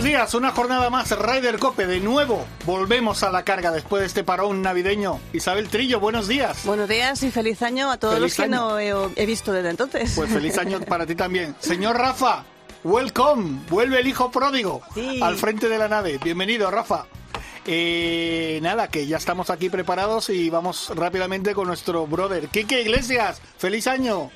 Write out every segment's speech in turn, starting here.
Buenos días, una jornada más, Ryder Cope, de nuevo volvemos a la carga después de este parón navideño. Isabel Trillo, buenos días. Buenos días y feliz año a todos Feliz los que año. no he, he visto desde entonces. Pues feliz año para ti también. Señor Rafa, welcome, vuelve el hijo pródigo Sí. al frente de la nave. Bienvenido, Rafa. Eh, nada, que ya estamos aquí preparados y vamos rápidamente con nuestro brother. Quique Iglesias, feliz año.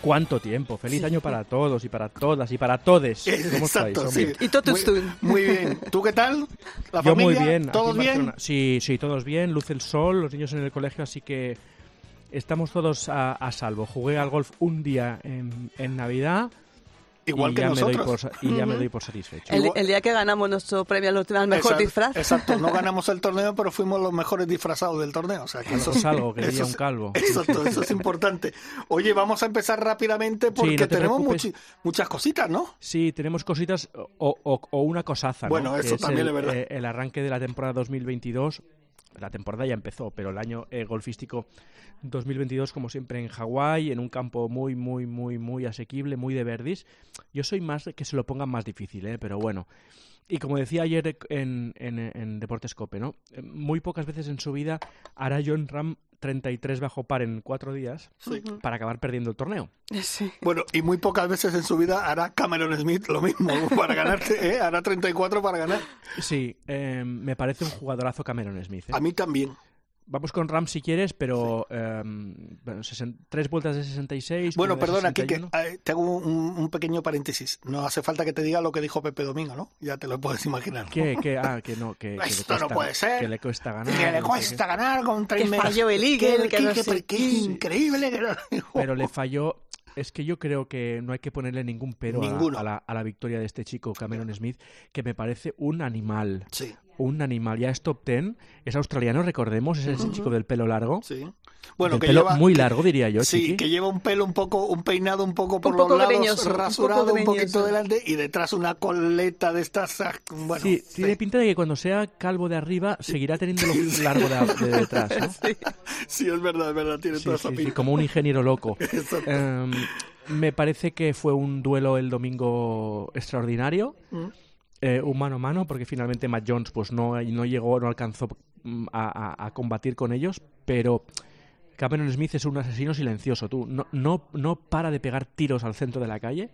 ¿Cuánto tiempo? Feliz año para todos y para todas y para todes. ¿Cómo estáis, Exacto, hombre? sí. Y totus Muy, tú. muy bien. ¿Tú qué tal? ¿La Yo muy bien. ¿Todos en bien? Sí, sí, todos bien. Luce el sol, los niños en el colegio, así que estamos todos a, a salvo. Jugué al golf un día en, en Navidad Igual y, que ya me doy nosotros. por, y ya me doy por satisfecho. El, día que ganamos nuestro premio al mejor Exacto, disfraz. Exacto, no ganamos el torneo, pero fuimos los mejores disfrazados del torneo. O sea, que eso es algo, que diría un calvo. Exacto, eso es importante. Oye, vamos a empezar rápidamente porque no te tenemos muchas cositas, ¿no? Sí, tenemos cositas o, o- o una cosaza. ¿no? Bueno, Que eso también el, es verdad. eh, el arranque de la temporada 2022. La temporada ya empezó, pero el año eh, golfístico 2022, como siempre, en Hawái, en un campo muy, muy, muy, muy asequible, muy de verdis. Yo soy más que se lo pongan más difícil, ¿eh? pero bueno. Y como decía ayer en, en, en Deportes Cope, ¿no? Muy pocas veces en su vida hará John Ram 33 bajo par en cuatro días Sí. para acabar perdiendo el torneo. Sí. Bueno, y muy pocas veces en su vida hará Cameron Smith lo mismo para ganarte, ¿eh? Hará 34 para ganar. Sí, eh, me parece un jugadorazo Cameron Smith. ¿eh? A mí también. Vamos con Ram si quieres, pero eh, bueno, tres vueltas de 66. Bueno, perdona, Kike, 61. te hago un, un pequeño paréntesis. No hace falta que te diga lo que dijo Pepe Domingo, ¿no? Ya te lo puedes imaginar. ¿Qué, qué? Ah, que no, que, Esto no cuesta, puede ser. Que le cuesta ganar. Que le no cuesta ganar con tres Que falló el Eagle, que increíble que no- qué. Pero le falló. Es que yo creo que no hay que ponerle ningún pero a la, Ninguno. a, la, a la victoria de este chico, Cameron Smith, que me parece un animal. Sí, Un animal. Ya es top ten. Es australiano, recordemos. Es ese chico del pelo largo. sí. Bueno, Del que pelo lleva, muy largo, diría yo, Sí, Chiqui. que lleva un pelo un poco, un peinado un poco por Un poco los lados, greñoso, un rasurado poco un, poquito delante y detrás una coleta de estas. Bueno, sí, sí. tiene pinta de que cuando sea calvo de arriba seguirá teniendo lo largo de, de detrás, ¿no? Sí, es verdad, es verdad, tiene Sí, toda sí, esa sí, pinta. como un ingeniero loco. Em, me parece que fue un duelo el domingo extraordinario, Mm. Eh, un mano a mano, porque finalmente Matt Jones pues no, no llegó, no alcanzó mm, a, a- a combatir con ellos, pero Cameron Smith es un asesino silencioso, tú, no, no, no para de pegar tiros al centro de la calle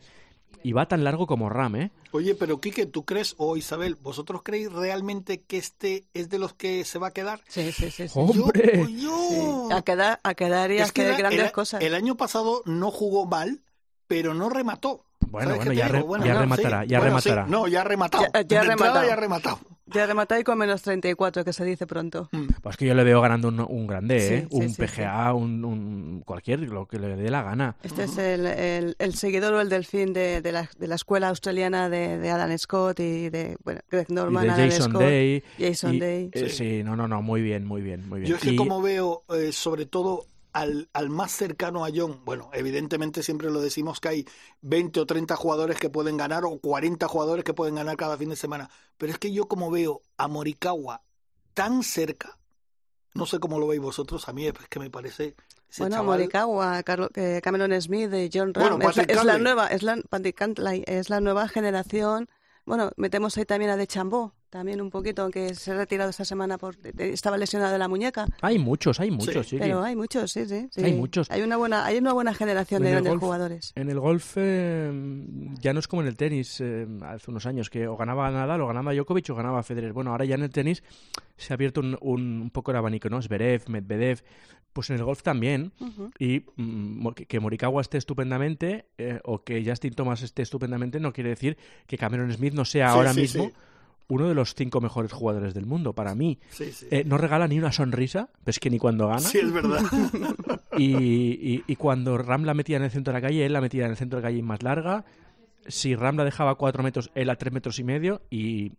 y va tan largo como Ram, ¿eh? Oye, pero Quique, ¿tú crees, o Isabel, vosotros creéis realmente que este es de los que se va a quedar? Sí, sí, sí. sí. ¡Hombre! Yo, yo- A quedar, a quedar y a Es que hacer el- grandes cosas. el año pasado no jugó mal, pero no remató. Bueno, ¿Sabes bueno, ya, re-? Bueno, ya no, rematará, sí. ya Bueno, sí, rematará. no, ya ha rematado. Ya- ya ha rematado. ya ha rematado. Ya rematado y con menos 34, que se dice pronto. Mm. Pues que yo le veo ganando un, un grande, Sí, ¿eh? sí, un sí, PGA, Un, un cualquier, lo que le dé la gana. Este es el, el, el seguidor o el delfín de, de, la, de la escuela australiana de, de Adam Scott y de bueno, Greg Y Norman, de Alan Jason Scott, Day. Jason y- Day. eh, sí. no, no, no, muy bien, muy bien, muy bien. Yo es que Y- como veo, eh, sobre todo al, al más cercano a John, bueno, evidentemente siempre lo decimos que hay 20 o 30 jugadores que pueden ganar o 40 jugadores que pueden ganar cada fin de semana, pero es que yo como veo a Morikawa tan cerca, no sé cómo lo veis vosotros, a mí es que me parece... Bueno, chaval- Morikawa, Carlo- eh, Cameron Smith, eh, John Bueno, Ram, es, la, Patrick es la nueva, es la, es la nueva generación. Bueno, metemos ahí también a De Chambó, también un poquito, aunque se ha retirado esta semana por estaba lesionado de la muñeca, Hay muchos, hay muchos, sí. pero hay muchos, sí, sí, sí. Hay muchos. Hay una buena, hay una buena generación En de grandes golf- jugadores. En el golf eh, ya no es como en el tenis eh, hace unos años, que o ganaba Nadal, o ganaba Djokovic, o ganaba Federer. Bueno, ahora ya en el tenis se ha abierto un, un, un poco el abanico, ¿no? Zverev, Medvedev, pues en el golf también. Y mm, que, que Morikawa esté estupendamente eh, o que Justin Thomas esté estupendamente no quiere decir que Cameron Smith no sea Sí, ahora sí, mismo sí. Uno de los cinco mejores jugadores del mundo. Para mí, Sí, sí. Eh, no regala ni una sonrisa, es que ni cuando gana. Sí, es verdad. Y, y- y cuando Ram la metía en el centro de la calle, él la metía en el centro de la calle más larga. Si Ram la dejaba a cuatro metros, él a tres metros y medio. Y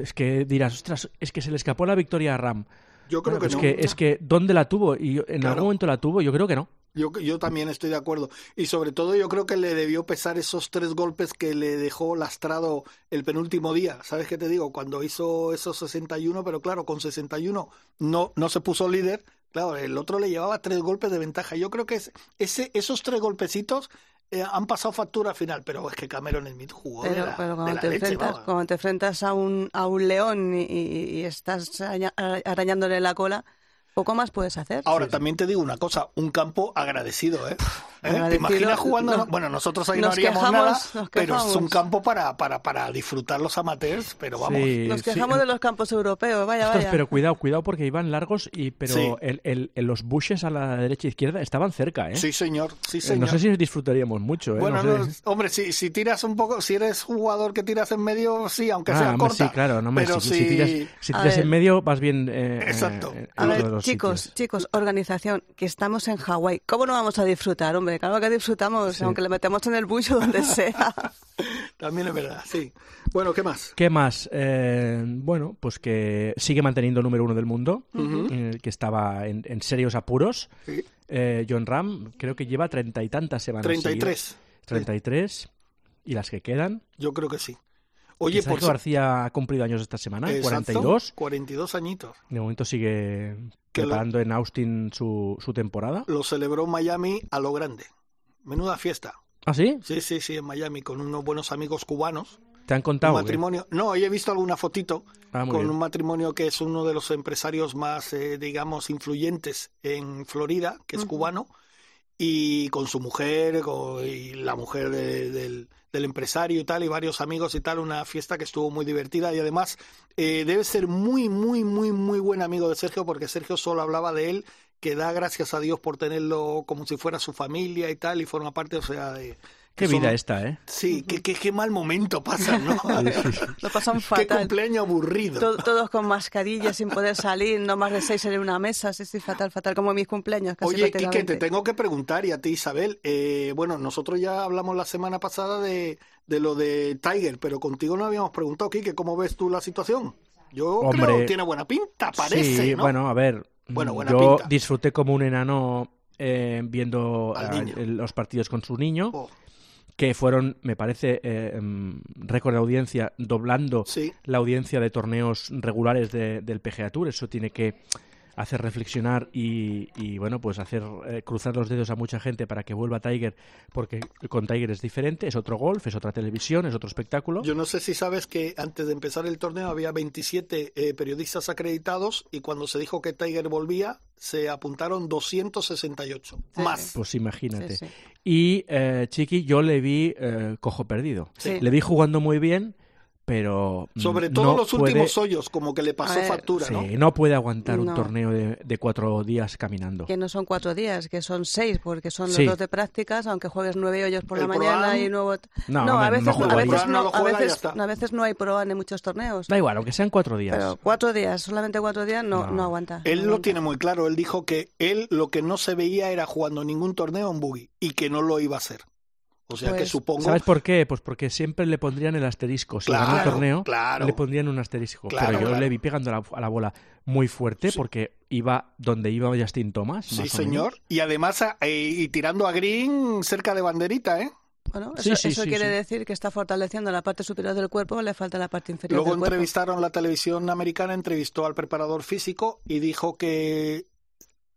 Es que dirás, ostras, es que se le escapó la victoria a Ram. Yo creo Bueno, que es no. que es que ¿dónde la tuvo? Y en Claro. algún momento la tuvo, yo creo que no. Yo, yo también estoy de acuerdo. Y sobre todo yo creo que le debió pesar esos tres golpes que le dejó lastrado el penúltimo día. ¿Sabes qué te digo? Cuando hizo esos 61, pero claro, con 61 no, no se puso líder. Claro, el otro le llevaba tres golpes de ventaja. Yo creo que es- ese, esos tres golpecitos eh, han pasado factura al final. Pero es que Cameron Smith jugó de Pero, la, pero de cuando, la te leche, enfrentas, cuando te enfrentas a un, a un león y, estás arañándole la cola, poco más puedes hacer. Ahora, también te digo una cosa, un campo agradecido, ¿eh? ¿Eh? ¿Te imaginas jugando? no- bueno, nosotros ahí no nos haríamos quejamos, nada, pero es un campo para, para, para disfrutar los amateurs, pero vamos. Sí, Nos sí. quejamos de los campos europeos, vaya, Ostras, vaya. pero cuidado, cuidado porque iban largos y pero Sí. el, el- el- los bushes a la derecha e izquierda estaban cerca, ¿eh? Sí, señor, sí, Eh, señor. No sé si disfrutaríamos mucho, ¿eh? Bueno, No no, sé. hombre, si, si tiras un poco, si eres jugador que tiras en medio, sí, aunque Ah, sea hombre, corta. sí, claro, no me pero si, si, si tiras, si tiras en medio vas bien eh, Exacto. eh, A ver, los chicos, sitios. chicos, organización, que estamos en Hawái. ¿Cómo no vamos a disfrutar, hombre? Claro que disfrutamos, Sí. aunque le metemos en el bucho donde sea. También es verdad, sí. Bueno, ¿qué más? ¿Qué más? Eh, bueno, pues que sigue manteniendo el número uno del mundo, eh, que estaba en, en serios apuros. Sí. Eh, John Ram creo que lleva treinta y tantas semanas. 33. seguidas. 33. Y las que quedan. Yo creo que sí. Oye, por García ha cumplido años esta semana, Exacto, 42. 42 añitos. De momento sigue Que lo- preparando en Austin su, su temporada. Lo celebró en Miami a lo grande. Menuda fiesta. ¿Ah, sí? Sí, sí, sí, en Miami, con unos buenos amigos cubanos. ¿Te han Un contado? o qué? matrimonio. No, hoy he visto alguna fotito Ah, con bien. un matrimonio que es uno de los empresarios más, eh, digamos, influyentes en Florida, que es cubano, y con su mujer con- y la mujer de- del, del empresario y tal, y varios amigos y tal, una fiesta que estuvo muy divertida. Y además eh, debe ser muy, muy, muy, muy buen amigo de Sergio porque Sergio solo hablaba de él, que da gracias a Dios por tenerlo como si fuera su familia y tal, y forma parte, o sea, de... Qué son- vida esta, ¿eh? Sí, qué, qué, qué mal momento pasan, ¿no? Lo pasan qué fatal. cumpleaños aburrido. To- Todos con mascarillas sin poder salir, no más de seis en una mesa, sí, sí, fatal, fatal, como mis cumpleaños. Casi Oye, Quique, te tengo que preguntar, y a ti, Isabel, eh, bueno, nosotros ya hablamos la semana pasada de, de lo de Tiger, pero contigo no habíamos preguntado, Quique, ¿cómo ves tú la situación? Yo Hombre, creo que tiene buena pinta, parece, sí, ¿no? bueno, a ver. Bueno, buena yo pinta. disfruté como un enano eh, viendo el- los partidos con su niño, Oh, que fueron, me parece, eh, em, récord de audiencia, doblando sí, la audiencia de torneos regulares de- del PGA Tour. Eso tiene que hacer reflexionar y, y, bueno, pues hacer eh, cruzar los dedos a mucha gente para que vuelva Tiger, porque con Tiger es diferente, es otro golf, es otra televisión, es otro espectáculo. yo no sé si sabes que antes de empezar el torneo había 27 eh, periodistas acreditados y cuando se dijo que Tiger volvía, se apuntaron 268 Sí, más. sí. Pues imagínate. Sí, sí. Y eh, Chiqui, yo le vi eh, cojo perdido. Sí. Le vi jugando muy bien, pero mm, Sobre todo no los puede- últimos hoyos, como que le pasó A ver, factura, sí, ¿no? no puede aguantar un No. torneo de, de cuatro días caminando. Que no son cuatro días, que son seis, porque son los Sí. dos de prácticas, aunque juegues nueve hoyos por El la mañana y nuevo... No, a hombre, veces no no, a veces No no, a veces, a veces no hay pro en muchos torneos. Da igual, aunque sean cuatro días. Pero cuatro días, solamente cuatro días, no, No. no, aguanta. Él no lo aguanta. tiene muy claro. Él dijo que él lo que no se veía era jugando ningún torneo en buggy y que no lo iba a hacer. O sea que Pues, supongo. ¿Sabes por qué? Pues porque siempre le pondrían el asterisco. Si Claro, gana un torneo, claro. le pondrían un asterisco. Claro, Pero yo claro. le vi pegando a la, a la bola muy fuerte Sí. porque iba donde iba Justin Thomas. Sí, señor. Y además, a- eh, y tirando a Green cerca de banderita, ¿eh? Bueno, Sí, eso, sí, eso sí, quiere sí. decir que está fortaleciendo la parte superior del cuerpo, le falta la parte inferior Luego del cuerpo. entrevistaron la televisión americana, entrevistó al preparador físico y dijo que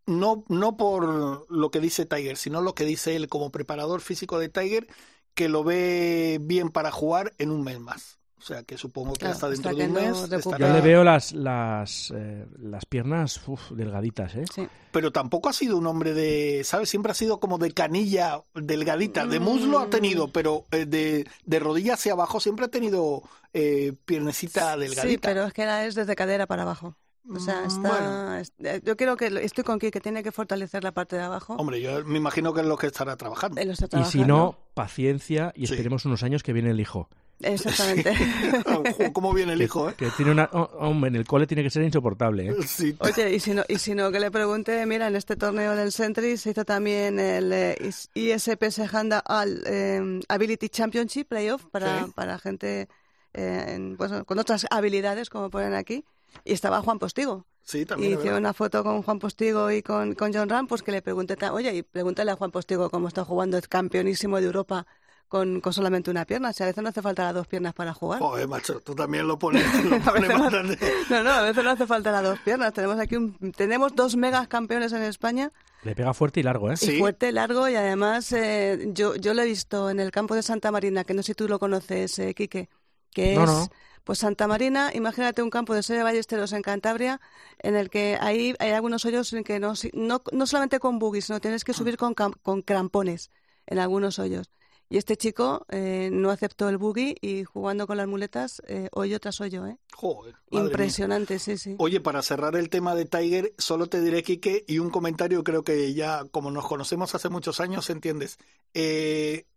no, no por lo que dice Tiger, sino lo que dice él como preparador físico de Tiger, que lo ve bien para jugar en un mes más. O sea que supongo que Claro, hasta hasta dentro de un no mes. Yo le veo las, las, eh, las piernas uf, delgaditas, ¿eh? Sí. pero tampoco ha sido un hombre de, ¿sabes? Siempre ha sido como de canilla delgadita. De muslo ha tenido, pero eh, de, de rodilla hacia abajo siempre ha tenido eh, piernecita delgadita. Sí, pero es que era es desde cadera para abajo. O sea, Mm, está, bueno. eh, yo creo que lo- estoy con que tiene que fortalecer la parte de abajo. Hombre, yo me imagino que es lo que estará trabajando. Él lo está Y si no, paciencia y Sí. esperemos unos años que viene el hijo. Exactamente. Ojo, ¿Cómo viene el Que, hijo, eh? que tiene una... oh, hombre, en el cole tiene que ser insoportable, ¿eh? Sí. Oye, y si no, y si no que le pregunte, mira, en este torneo del Sentry se hizo también el eh, is- ISPS Honda al eh, Ability Championship Playoff para, Sí. para gente eh, pues, con otras habilidades, como ponen aquí, y estaba Juan Postigo. Sí, también. Y hice una foto con Juan Postigo y con, con John Ram, pues que le pregunté, oye, y pregúntale a Juan Postigo cómo está jugando, es campeonísimo de Europa con, con, solamente una pierna. Si a veces no hace falta las dos piernas para jugar. Joder, macho, tú también lo pones. Lo pones no, no, no, a veces no hace falta las dos piernas. Tenemos aquí un, tenemos dos megas campeones en España. Le pega fuerte y largo, ¿eh? Sí. fuerte, largo y además eh, yo, yo lo he visto en el campo de Santa Marina, que no sé si tú lo conoces, eh, Quique, que es... No. Pues Santa Marina, imagínate un campo de Soya Ballesteros en Cantabria, en el que ahí hay algunos hoyos en que no, no, no solamente con buggies, sino tienes que subir con, con crampones en algunos hoyos. Y este chico eh, no aceptó el buggy y jugando con las muletas, eh, hoyo tras hoyo, ¿eh? Joder. Impresionante, mía. sí, sí. Oye, para cerrar el tema de Tiger, solo te diré, Quique, y un comentario, creo que ya, como nos conocemos hace muchos años, entiendes. Eh,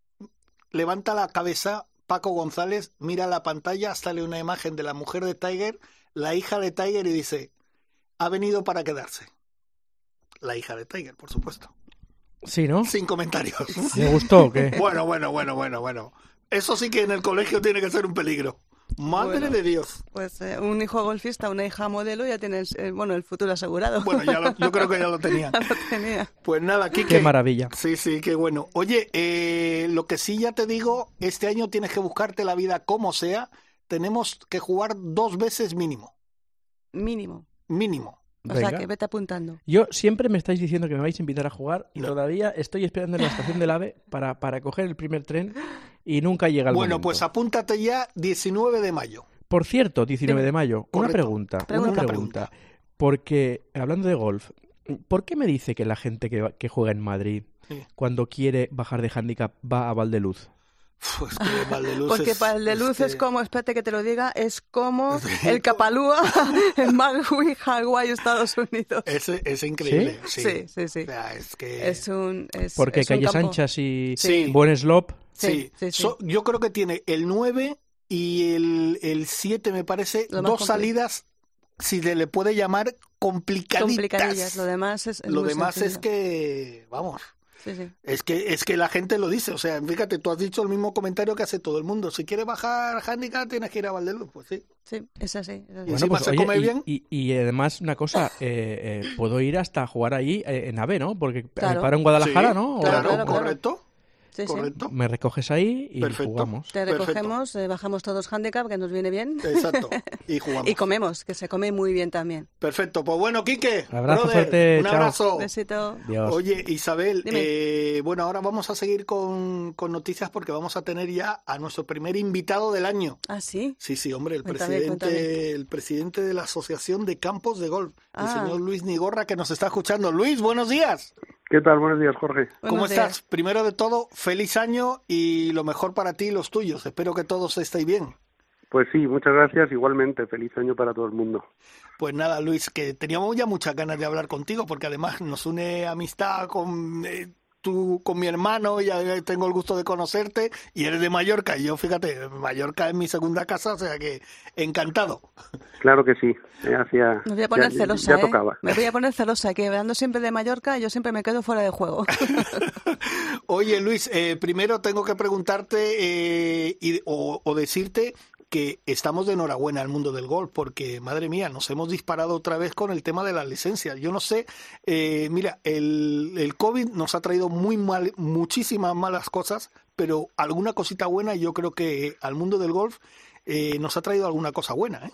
levanta la cabeza Paco González, mira la pantalla, sale una imagen de la mujer de Tiger, la hija de Tiger, y dice, ha venido para quedarse. La hija de Tiger, por supuesto. Sí, ¿no? Sin comentarios. ¿Me gustó o qué? Bueno, bueno, bueno, bueno, bueno. Eso sí que en el colegio tiene que ser un peligro. Madre Bueno. de Dios. Pues eh, un hijo golfista, una hija modelo, ya tienes, eh, bueno, el futuro asegurado. Bueno, ya lo- yo creo que ya lo tenía. Ya lo tenía. Pues nada, Kike. Qué maravilla. Sí, sí, qué bueno. Oye, eh, lo que sí ya te digo, este año tienes que buscarte la vida como sea. Tenemos que jugar dos veces mínimo. Mínimo. Mínimo. O sea, que vete apuntando. Yo siempre me estáis diciendo que me vais a invitar a jugar y No. todavía estoy esperando en la estación del AVE para, para coger el primer tren y nunca llega el Bueno, momento. pues apúntate ya 19 de mayo. Por cierto, 19 Dime. de mayo, una pregunta, Pregunta. una pregunta. Porque, hablando de golf, ¿por qué me dice que la gente que, juega en Madrid, Sí. cuando quiere bajar de handicap, va a Valdeluz? Pues que Valdeluz Porque es- para el de luz es que- como, espérate que te lo diga, es como el Capalúa en Maui, Hawái, Estados Unidos. Es, es increíble. Sí, Sí, sí, sí. O sea, es que... Es un. Es, Porque es un calles campo- anchas y Sí. buen slope. Sí, Sí, sí, sí. So- yo creo que tiene el 9 y el, el 7, me parece, dos salidas, si se le puede llamar, complicaditas. Complicadillas. Lo demás es. es Lo demás es que, vamos, Sí, sí. es que es que la gente lo dice. O sea, fíjate, tú has dicho el mismo comentario que hace todo el mundo. Si quieres bajar handicap, tienes que ir a Valdeluz. Pues sí. Sí, es así. es así. Y Bueno, pues, se oye, come y, bien. Y, y además, una cosa, eh, eh, puedo ir hasta jugar ahí eh, en AVE, ¿no? Porque Claro. me paro en Guadalajara, Sí, ¿no? Claro. correcto. Sí, sí. correcto. Me recoges ahí y Perfecto. jugamos. Te recogemos, eh, bajamos todos handicap, que nos viene bien. Exacto. Y jugamos. Y comemos, que se come muy bien también. Perfecto. Pues bueno, Quique. Abrazo brother, fuerte, Un chao. abrazo. Besito. Dios. Oye, Isabel, eh, bueno, ahora vamos a seguir con, con noticias porque vamos a tener ya a nuestro primer invitado del año. Ah, sí. Sí, sí, hombre, el Cuéntame, presidente, cuéntame. el presidente de la Asociación de Campos de Golf, el Ah. señor Luis Nigorra, que nos está escuchando. Luis, buenos días. ¿Qué tal? Buenos días, Jorge. ¿Cómo Buenos estás? días. Primero de todo, feliz año y lo mejor para ti y los tuyos. Espero que todos estéis bien. Pues sí, muchas gracias. Igualmente, feliz año para todo el mundo. Pues nada, Luis, que teníamos ya muchas ganas de hablar contigo porque además nos une amistad con eh, tú, con mi hermano, ya tengo el gusto de conocerte y eres de Mallorca. Y yo, fíjate, Mallorca es mi segunda casa, o sea que encantado. Claro que sí. eh, hacía, Me voy a poner ya, celosa, ya ¿eh? tocaba. Me voy a poner celosa, que hablando siempre de Mallorca, yo siempre me quedo fuera de juego. Oye, Luis, eh, primero tengo que preguntarte eh, y, o, o decirte que estamos de enhorabuena al mundo del golf, porque madre mía, nos hemos disparado otra vez con el tema de las licencias. Yo no sé, eh, mira, el, el COVID nos ha traído muy mal, muchísimas malas cosas, pero alguna cosita buena, yo creo que al mundo del golf eh, nos ha traído alguna cosa buena, ¿eh?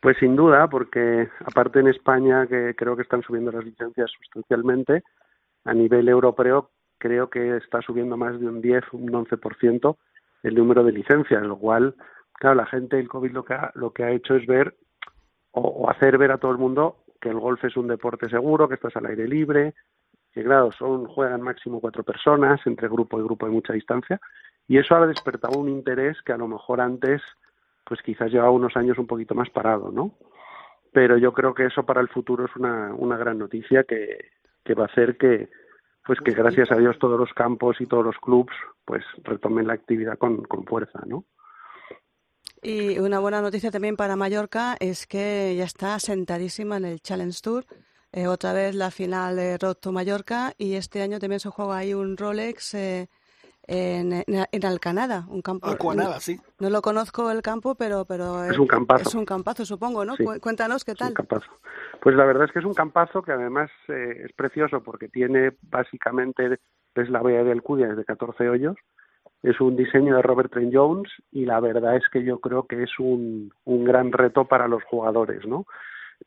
Pues sin duda, porque aparte en España, que creo que están subiendo las licencias sustancialmente, a nivel europeo creo que está subiendo más de un 10, un 11% el número de licencias, lo cual, claro, la gente, el COVID lo que ha, lo que ha hecho es ver o, hacer ver a todo el mundo que el golf es un deporte seguro, que estás al aire libre, que claro, son juegan máximo cuatro personas, entre grupo y grupo hay mucha distancia, y eso ha despertado un interés que a lo mejor antes pues quizás lleva unos años un poquito más parado, ¿no? Pero yo creo que eso para el futuro es una, una gran noticia que, que va a hacer que, pues que gracias a Dios todos los campos y todos los clubs pues retomen la actividad con, con fuerza, ¿no? Y una buena noticia también para Mallorca es que ya está sentadísima en el Challenge Tour. Eh, otra vez la final de Road to Mallorca y este año también se juega ahí un Rolex eh, en, en, Alcanada, un campo. Alcanada, sí. No lo conozco el campo, pero pero es un campazo. Es un campazo, supongo, ¿no? Cuéntanos qué tal. un campazo. Pues la verdad es que es un campazo que además eh, es precioso porque tiene básicamente es la bahía de Alcudia de 14 hoyos. Es un diseño de Robert Trent Jones y la verdad es que yo creo que es un, un gran reto para los jugadores, ¿no?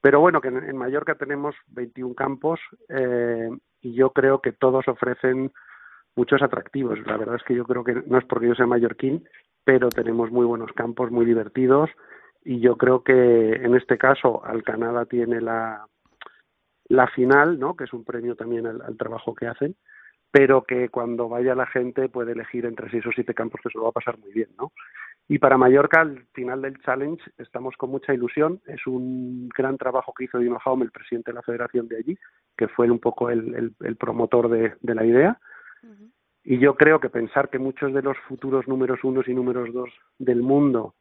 Pero bueno, que en, Mallorca tenemos 21 campos eh, y yo creo que todos ofrecen muchos atractivos. La verdad es que yo creo que no es porque yo sea mallorquín, pero tenemos muy buenos campos, muy divertidos y yo creo que en este caso Alcanada tiene la, la final, ¿no? que es un premio también al, trabajo que hacen, pero que cuando vaya la gente puede elegir entre seis o siete campos que se lo va a pasar muy bien. ¿no? Y para Mallorca, al final del challenge, estamos con mucha ilusión. Es un gran trabajo que hizo Dino Jaume, el presidente de la federación de allí, que fue un poco el, el, promotor de, de, la idea. Y yo creo que pensar que muchos de los futuros números unos y números dos del mundo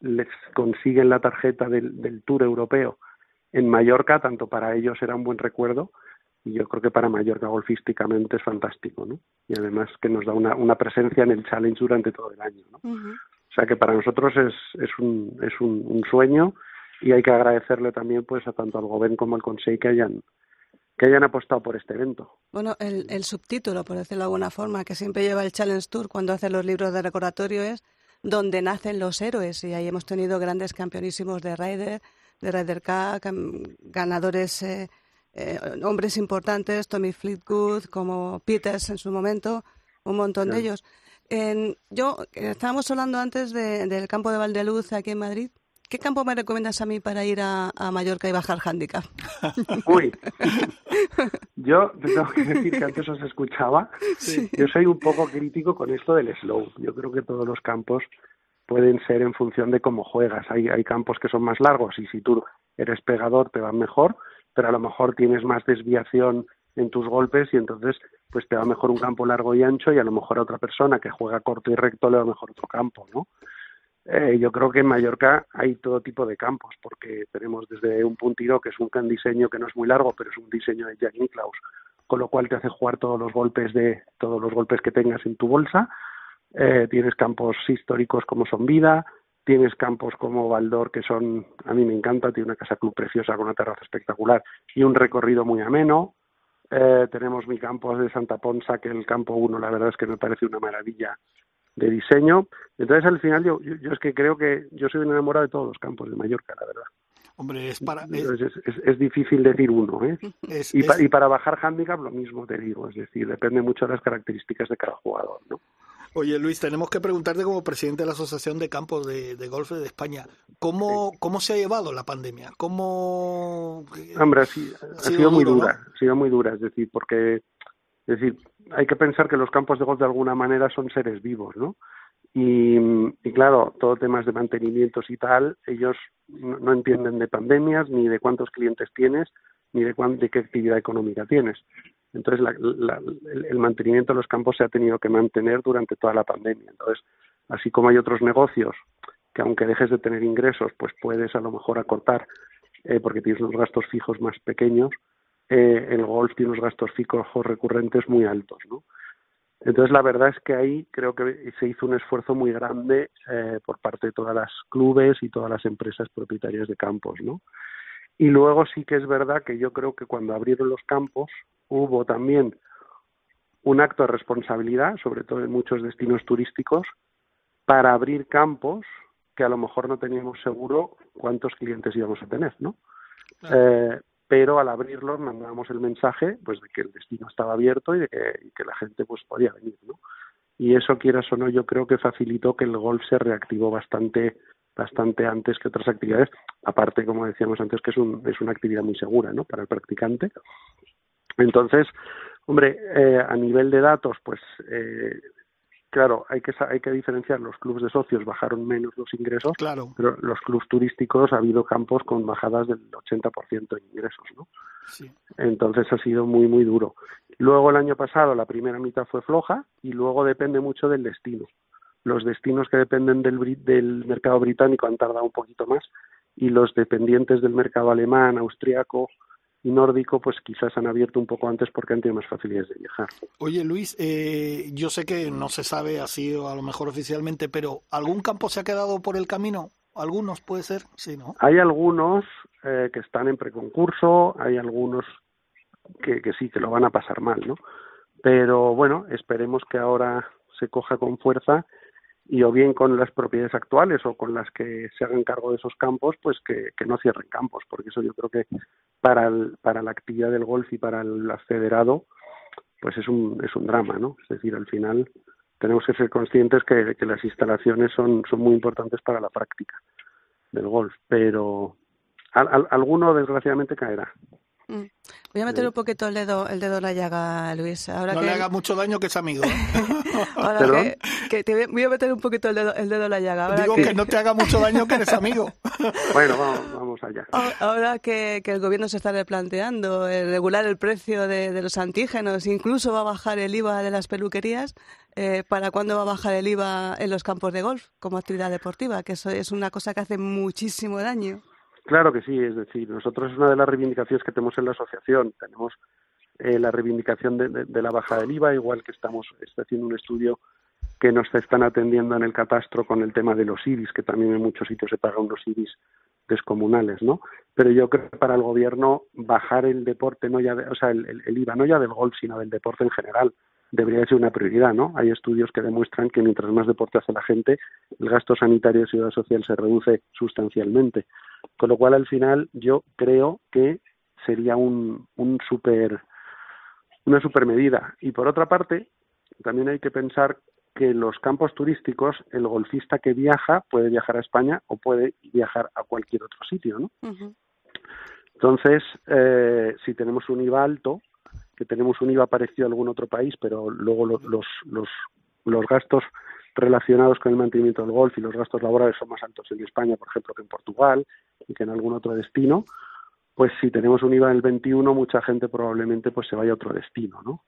les consiguen la tarjeta del, del Tour europeo en Mallorca, tanto para ellos será un buen recuerdo y yo creo que para Mallorca golfísticamente es fantástico, ¿no? Y además que nos da una, una presencia en el Challenge durante todo el año, ¿no? O sea que para nosotros es, es, un, es un, sueño y hay que agradecerle también pues a tanto al gobierno como al Consejo que hayan que hayan apostado por este evento. Bueno, el, el subtítulo, por decirlo de alguna forma, que siempre lleva el Challenge Tour cuando hace los libros de recordatorio es donde nacen los héroes y ahí hemos tenido grandes campeonísimos de Ryder, de Ryder Cup, ganadores, eh, eh, hombres importantes, Tommy Fleetwood, como Peters en su momento, un montón de ellos. En, yo, eh, estábamos hablando antes del campo de Valdeluz aquí en Madrid. ¿Qué campo me recomiendas a mí para ir a, Mallorca y bajar handicap? Uy, yo tengo que decir que antes os escuchaba. Yo soy un poco crítico con esto del slow. Yo creo que todos los campos pueden ser en función de cómo juegas. Hay, hay campos que son más largos y si tú eres pegador te van mejor, pero a lo mejor tienes más desviación en tus golpes y entonces pues te va mejor un campo largo y ancho y a lo mejor a otra persona que juega corto y recto le va mejor otro campo, ¿no? Eh, yo creo que en Mallorca hay todo tipo de campos, porque tenemos desde un puntiro, que es un diseño que no es muy largo, pero es un diseño de Jack Nicklaus, con lo cual te hace jugar todos los golpes de todos los golpes que tengas en tu bolsa. Eh, tienes campos históricos como son Vida, tienes campos como Valdor, que son, a mí me encanta, tiene una casa club preciosa con una terraza espectacular y un recorrido muy ameno. Eh, tenemos mi campo de Santa Ponsa, que el campo 1 la verdad es que me parece una maravilla de diseño. Entonces al final yo, yo, es que creo que yo soy un enamorado de todos los campos de Mallorca, la verdad. Hombre, es para... Es, difícil decir uno, ¿eh? y, y, para bajar handicap lo mismo te digo, es decir, depende mucho de las características de cada jugador, ¿no? Oye, Luis, tenemos que preguntarte como presidente de la Asociación de Campos de, Golf de España, ¿cómo, ¿cómo se ha llevado la pandemia? ¿Cómo...? Hombre, ha, sido, muy dura, ha sido muy dura, es decir, porque, es decir, hay que pensar que los campos de golf de alguna manera son seres vivos, ¿no? Y, claro, todo temas de mantenimientos y tal, ellos no, entienden de pandemias, ni de cuántos clientes tienes, ni de, de qué actividad económica tienes. Entonces, la, el, mantenimiento de los campos se ha tenido que mantener durante toda la pandemia. Entonces, así como hay otros negocios que aunque dejes de tener ingresos, pues puedes a lo mejor acortar eh, porque tienes los gastos fijos más pequeños, eh, el golf tiene unos gastos fijos recurrentes muy altos, ¿no? Entonces, la verdad es que ahí creo que se hizo un esfuerzo muy grande eh, por parte de todas las clubes y todas las empresas propietarias de campos, ¿no? Y luego sí que es verdad que yo creo que cuando abrieron los campos hubo también un acto de responsabilidad, sobre todo en muchos destinos turísticos, para abrir campos que a lo mejor no teníamos seguro cuántos clientes íbamos a tener, ¿no? Eh, pero al abrirlos mandábamos el mensaje pues de que el destino estaba abierto y de que, la gente pues podía venir, ¿no? Y eso, quieras o no, yo creo que facilitó que el golf se reactivó bastante bastante antes que otras actividades, aparte, como decíamos antes, que es, un, es una actividad muy segura ¿no? para el practicante. Entonces, hombre, eh, a nivel de datos, pues eh, claro, hay que hay que diferenciar. Los clubes de socios bajaron menos los ingresos, claro. pero los clubes turísticos ha habido campos con bajadas del 80% de ingresos, ¿no? Sí. Entonces ha sido muy muy duro. Luego el año pasado la primera mitad fue floja y luego depende mucho del destino. Los destinos que dependen del, del mercado británico han tardado un poquito más y los dependientes del mercado alemán, austriaco, y nórdico, pues quizás han abierto un poco antes porque han tenido más facilidades de viajar. Oye, Luis, eh, yo sé que no se sabe así o a lo mejor oficialmente, pero ¿algún campo se ha quedado por el camino? ¿Algunos puede ser? Sí, ¿no? Hay algunos eh, que están en preconcurso, hay algunos que, que sí, que lo van a pasar mal, ¿no? Pero bueno, esperemos que ahora se coja con fuerza y o bien con las propiedades actuales o con las que se hagan cargo de esos campos, pues que, no cierren campos, porque eso yo creo que para, para la actividad del golf y para el federado, pues es un, es un drama, ¿no? Es decir, al final tenemos que ser conscientes que, que las instalaciones son, son muy importantes para la práctica del golf, pero alguno desgraciadamente caerá. Voy a meter un poquito el dedo, el dedo en la llaga, Luis. Ahora no le haga mucho daño que es amigo. ¿eh? Ahora que, te voy a meter un poquito el dedo, el dedo en la llaga. Digo que... no te haga mucho daño que eres amigo. bueno, vamos, allá. Ahora que, el gobierno se está replanteando regular el precio de, los antígenos, incluso va a bajar el IVA de las peluquerías, eh, ¿para cuándo va a bajar el IVA en los campos de golf como actividad deportiva? Que eso es una cosa que hace muchísimo daño. Claro que sí, es decir, nosotros es una de las reivindicaciones que tenemos en la asociación. Tenemos eh, la reivindicación de, la baja del IVA, igual que estamos haciendo un estudio que nos están atendiendo en el catastro con el tema de los IBIs, que también en muchos sitios se pagan unos IBIs descomunales, ¿no? Pero yo creo que para el gobierno bajar el deporte, no ya, o sea, el, el, IVA no ya del golf, sino del deporte en general, debería ser una prioridad, ¿no? Hay estudios que demuestran que mientras más deporte hace la gente, el gasto sanitario y seguridad social se reduce sustancialmente. Con lo cual, al final, yo creo que sería un, un super, una super medida. Y por otra parte, también hay que pensar que los campos turísticos, el golfista que viaja puede viajar a España o puede viajar a cualquier otro sitio, ¿no? Entonces, eh, si tenemos un IVA alto, que tenemos un IVA parecido a algún otro país, pero luego los, los, los, los gastos relacionados con el mantenimiento del golf y los gastos laborales son más altos en España, por ejemplo, que en Portugal y que en algún otro destino, pues si tenemos un IVA del 21, mucha gente probablemente pues se vaya a otro destino, ¿no?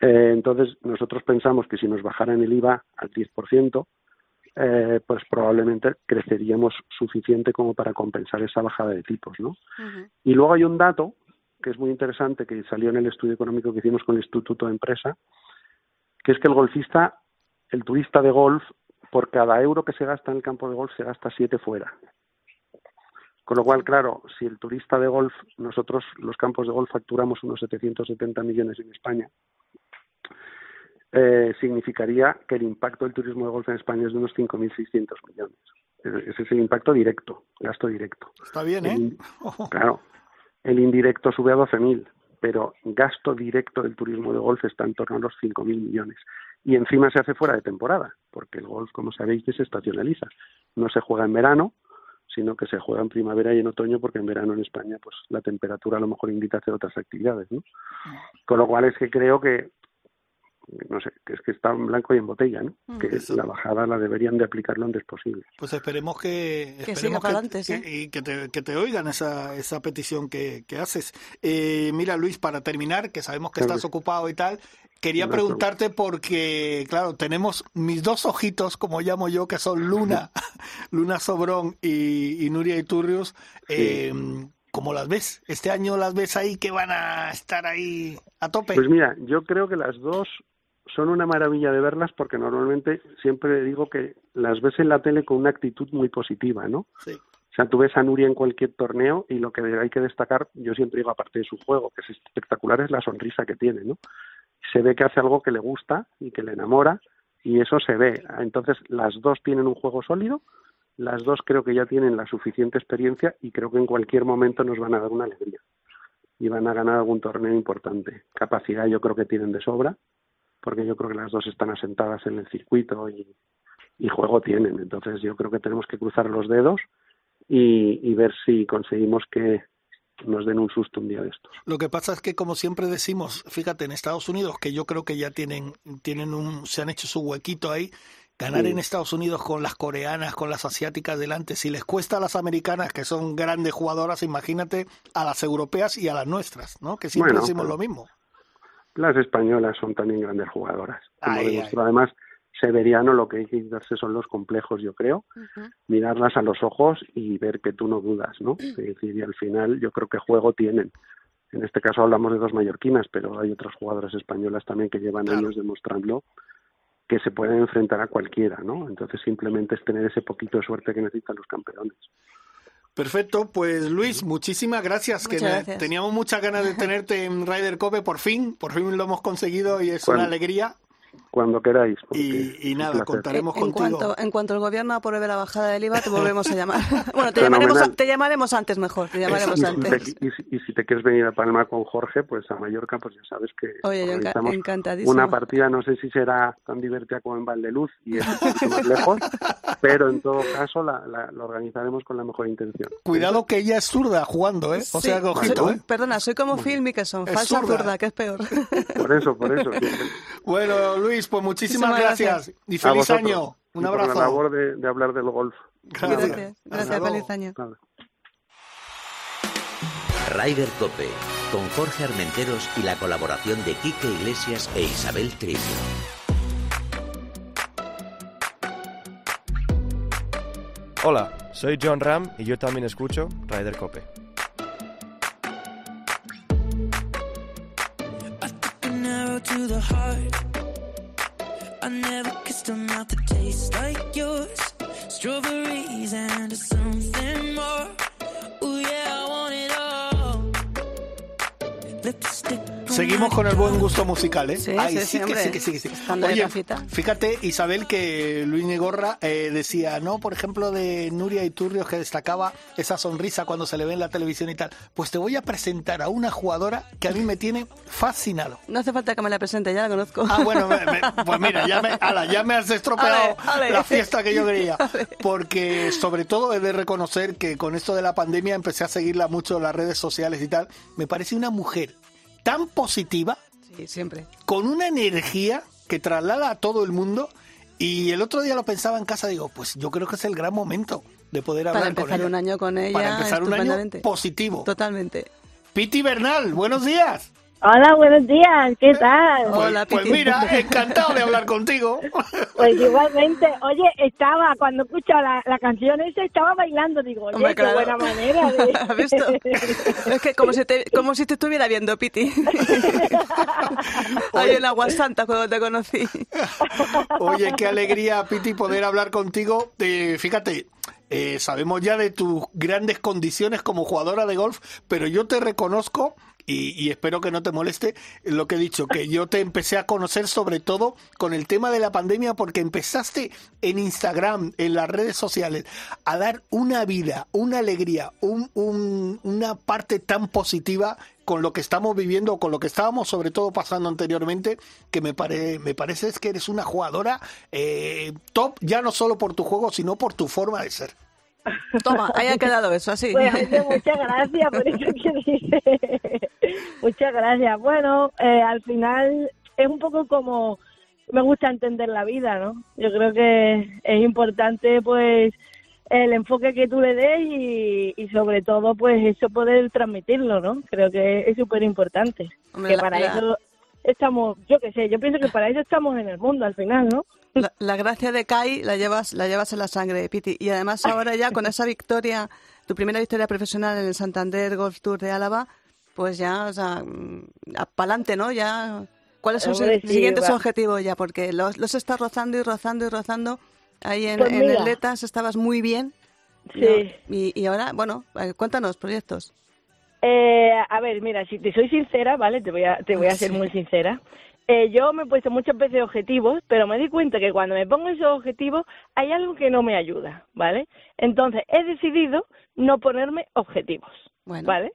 Eh, entonces, nosotros pensamos que si nos bajaran el IVA al 10%, eh, pues probablemente creceríamos suficiente como para compensar esa bajada de tipos, ¿no? Y luego hay un dato que es muy interesante que salió en el estudio económico que hicimos con el Instituto de Empresa, que es que el golfista el turista de golf, por cada euro que se gasta en el campo de golf, se gasta siete fuera. Con lo cual, claro, si el turista de golf, nosotros los campos de golf facturamos unos 770 millones en España, eh, significaría que el impacto del turismo de golf en España es de unos 5.600 millones. Ese es el impacto directo, gasto directo. Está bien, ¿eh? claro. El indirecto sube a 12.000, pero gasto directo del turismo de golf está en torno a los 5.000 millones y encima se hace fuera de temporada, porque el golf, como sabéis, se estacionaliza. No se juega en verano, sino que se juega en primavera y en otoño, porque en verano en España pues la temperatura a lo mejor invita a hacer otras actividades, ¿no? Mm. Con lo cual es que creo que no sé, que es que está en blanco y en botella, ¿no? Mm. que la bajada la deberían de aplicar lo antes posible. Pues esperemos que, esperemos que, y que te, que te oigan esa, esa petición que, que haces. Eh, mira, Luis, para terminar, que sabemos que estás ocupado y tal, quería preguntarte porque, claro, tenemos mis dos ojitos, como llamo yo, que son Luna, Luna Sobrón y, Nuria Iturrios. Eh, ¿Cómo las ves? ¿Este año las ves ahí que van a estar ahí a tope? Pues mira, yo creo que las dos son una maravilla de verlas porque normalmente siempre digo que las ves en la tele con una actitud muy positiva, ¿no? Sí. O sea, tú ves a Nuria en cualquier torneo y lo que hay que destacar, yo siempre digo, aparte de su juego, que es espectacular, es la sonrisa que tiene, ¿no? Se ve que hace algo que le gusta y que le enamora y eso se ve. Entonces, las dos tienen un juego sólido, las dos creo que ya tienen la suficiente experiencia y creo que en cualquier momento nos van a dar una alegría y van a ganar algún torneo importante. Capacidad yo creo que tienen de sobra porque yo creo que las dos están asentadas en el circuito y, juego tienen. Entonces yo creo que tenemos que cruzar los dedos y, ver si conseguimos que nos den un susto un día de estos. Lo que pasa es que como siempre decimos, fíjate en Estados Unidos que yo creo que ya tienen tienen un se han hecho su huequito ahí. Ganar en Estados Unidos con las coreanas, con las asiáticas delante, si les cuesta a las americanas, que son grandes jugadoras, imagínate a las europeas y a las nuestras, ¿no? Que siempre decimos lo mismo las españolas son también grandes jugadoras. Como además Severiano, lo que hay que darse son los complejos, yo creo, mirarlas a los ojos y ver que tú no dudas, ¿no? Es decir, y al final yo creo que juego tienen. En este caso hablamos de dos mallorquinas, pero hay otras jugadoras españolas también que llevan años demostrando que se pueden enfrentar a cualquiera, ¿no? Entonces simplemente es tener ese poquito de suerte que necesitan los campeones. Perfecto, pues Luis, muchísimas gracias. que teníamos muchas ganas de tenerte en Ryder Cope por fin, por fin lo hemos conseguido y es una alegría cuando queráis. Y, nada, contaremos en, contigo. Cuanto, en cuanto el gobierno apruebe la bajada del IVA, te volvemos a llamar. bueno, te llamaremos, te llamaremos antes mejor, te llamaremos y, antes. Y, si te quieres venir a Palma con Jorge, pues a Mallorca, pues ya sabes que Oye, encantadísimo. una partida, no sé si será tan divertida como en Valdeluz y es un más lejos, pero en todo caso la, la, organizaremos con la mejor intención. Cuidado que ella es zurda jugando, ¿eh? O sea, que ojito, ¿eh? Perdona, soy como Phil Mickelson, falsa zurda. que es peor. Por eso, por eso. bueno, Luis, pues muchísimas, gracias. y feliz año. Un abrazo. Por la labor de, de, hablar del golf. Gracias, gracias, feliz año. Ryder Cope, con Jorge Armenteros y la colaboración de Quique Iglesias e Isabel Trillo. Hola, soy John Ram y yo también escucho Ryder Cope. to the heart. I never kissed a mouth that tastes like yours. Strawberries and something more. Ooh, yeah, I want it all. Lipstick Seguimos con el buen gusto musical, ¿eh? Sí, sí, sí, que sí, sí, sí, Oye, fíjate, Isabel, que Luis Negorra eh, decía, ¿no? Por ejemplo, de Nuria Iturrios, que destacaba esa sonrisa cuando se le ve en la televisión y tal. Pues te voy a presentar a una jugadora que a mí me tiene fascinado. No hace falta que me la presente, ya la conozco. Ah, bueno, pues mira, ya me, ya me has estropeado la fiesta que yo quería. Porque sobre todo he de reconocer que con esto de la pandemia empecé a seguirla mucho en las redes sociales y tal. Me parece una mujer tan positiva, siempre. con una energía que traslada a todo el mundo. Y el otro día lo pensaba en casa, digo, pues yo creo que es el gran momento de poder hablar con ella. Para empezar un año con ella. Para empezar un año positivo. Totalmente. Piti Bernal, buenos días. Hola, buenos días, ¿qué tal? Hola, pues, pues mira, encantado de hablar contigo. Pues igualmente, oye, estaba, cuando escucho la, la canción esa, estaba bailando, digo, oye, qué buena manera de... ¿Has visto? es que como si te, como si te estuviera viendo, Piti. Ahí en Agua Santa cuando te conocí. oye, qué alegría, Piti, poder hablar contigo. Eh, fíjate, eh, sabemos ya de tus grandes condiciones como jugadora de golf, pero yo te reconozco y, espero que no te moleste lo que he dicho, que yo te empecé a conocer sobre todo con el tema de la pandemia porque empezaste en Instagram, en las redes sociales, a dar una vida, una alegría, un, una parte tan positiva con lo que estamos viviendo, con lo que estábamos sobre todo pasando anteriormente, que me, pare, me parece es que eres una jugadora eh, top, ya no solo por tu juego, sino por tu forma de ser. Toma, haya quedado eso así. Pues, muchas gracias por eso que dice. muchas gracias. Bueno, eh, al final es un poco como me gusta entender la vida, ¿no? Yo creo que es importante, pues, el enfoque que tú le des y, y sobre todo, pues, eso poder transmitirlo, ¿no? Creo que es súper importante. Que para eso estamos, yo qué sé, yo pienso que para eso estamos en el mundo al final, ¿no? La, gracia de Kai la llevas, la llevas en la sangre, Piti. Y además ahora ya con esa victoria, tu primera victoria profesional en el Santander Golf Tour de Álava, pues ya, o sea, mm, pa'lante, ¿no? Ya, ¿cuáles son los siguientes objetivos ya? Porque los, los estás rozando y rozando y rozando. Ahí en, pues el Letas estabas muy bien. Sí. Y, y ahora, bueno, eh, cuéntanos proyectos. Eh, a ver, mira, si te soy sincera, ¿vale? Te voy a, te voy a ser muy sincera. Eh, yo me he puesto muchas veces objetivos, pero me di cuenta que cuando me pongo esos objetivos hay algo que no me ayuda, ¿vale? Entonces he decidido no ponerme objetivos, ¿vale?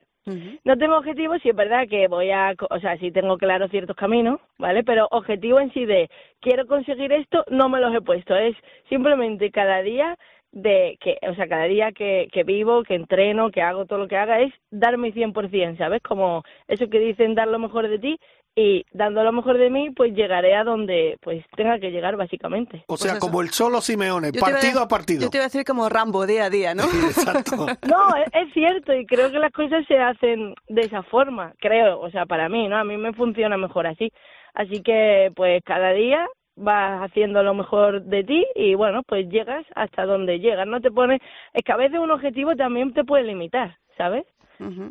No tengo objetivos, sí es verdad que voy a, o sea, sí tengo claro ciertos caminos, ¿vale? Pero objetivo en sí de quiero conseguir esto, no me los he puesto. Es simplemente cada día de que, o sea, cada día que, que vivo, que entreno, que hago todo lo que haga, es dar mi 100%, ¿sabes? Como eso que dicen dar lo mejor de ti y dando lo mejor de mí, pues llegaré a donde pues tenga que llegar, básicamente. O sea, pues como el solo Simeone, partido a, partido. Yo te iba a decir como Rambo, día a día, ¿no? exacto. no, es, es, cierto y creo que las cosas se hacen de esa forma, creo, o sea, para mí, ¿no? A mí me funciona mejor así. Así que, pues cada día vas haciendo lo mejor de ti y bueno, pues llegas hasta donde llegas, no te pones, es que a veces un objetivo también te puede limitar, ¿sabes?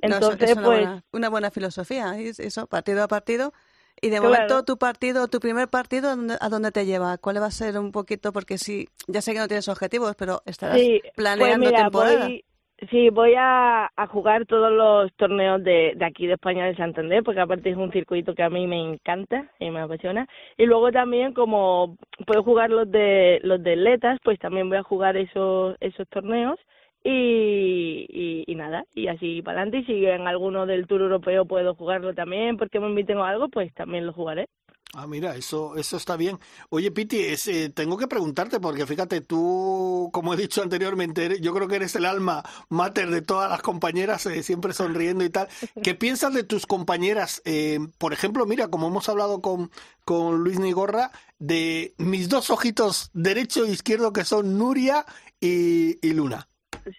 Entonces, es una, pues, buena, una buena filosofía, es eso, partido a partido. Y de Claro. momento, tu partido, tu primer partido, ¿a dónde, a dónde te lleva? ¿Cuál va a ser un poquito? Porque sí, ya sé que no tienes objetivos, pero estarás Sí, planeando pues mira, temporada. Voy, sí, voy a, jugar todos los torneos de, de aquí de España de Santander, porque aparte es un circuito que a mí me encanta y me apasiona. Y luego también como puedo jugar los de los de atletas, pues también voy a jugar esos esos torneos. Y, y, y nada, y así para adelante. Y si en alguno del Tour Europeo puedo jugarlo también, porque me inviten a algo, pues también lo jugaré. Ah, mira, eso, eso está bien. Oye, Piti, es, eh, tengo que preguntarte, porque fíjate, tú, como he dicho anteriormente, eres- yo creo que eres el alma mater de todas las compañeras, eh, siempre sonriendo y tal. ¿Qué piensas de tus compañeras? Eh, por ejemplo, mira, como hemos hablado con, con Luis Nigorra, de mis dos ojitos derecho e izquierdo, que son Nuria y, y Luna.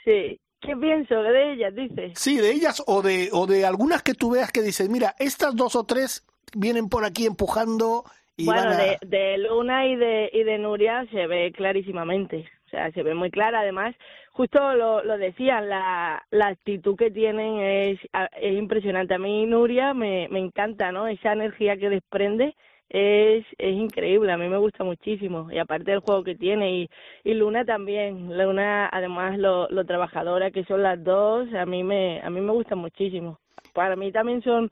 Sí. ¿Qué pienso de ellas, dices? Sí, de ellas o de, o de algunas que tú veas que dices, mira, estas dos o tres vienen por aquí empujando y bueno, van a... de, de Luna y de, y de Nuria se ve clarísimamente. O sea, se ve muy clara. Además, justo lo, lo decían, la, la actitud que tienen es, es impresionante. A mí Nuria me, me encanta, ¿no? Esa energía que desprende es, es increíble. A mí me gusta muchísimo. Y aparte del juego que tiene. Y, y Luna también. Luna, además, lo, lo trabajadora que son las dos, a mí me, a mí me gusta muchísimo. Para mí también son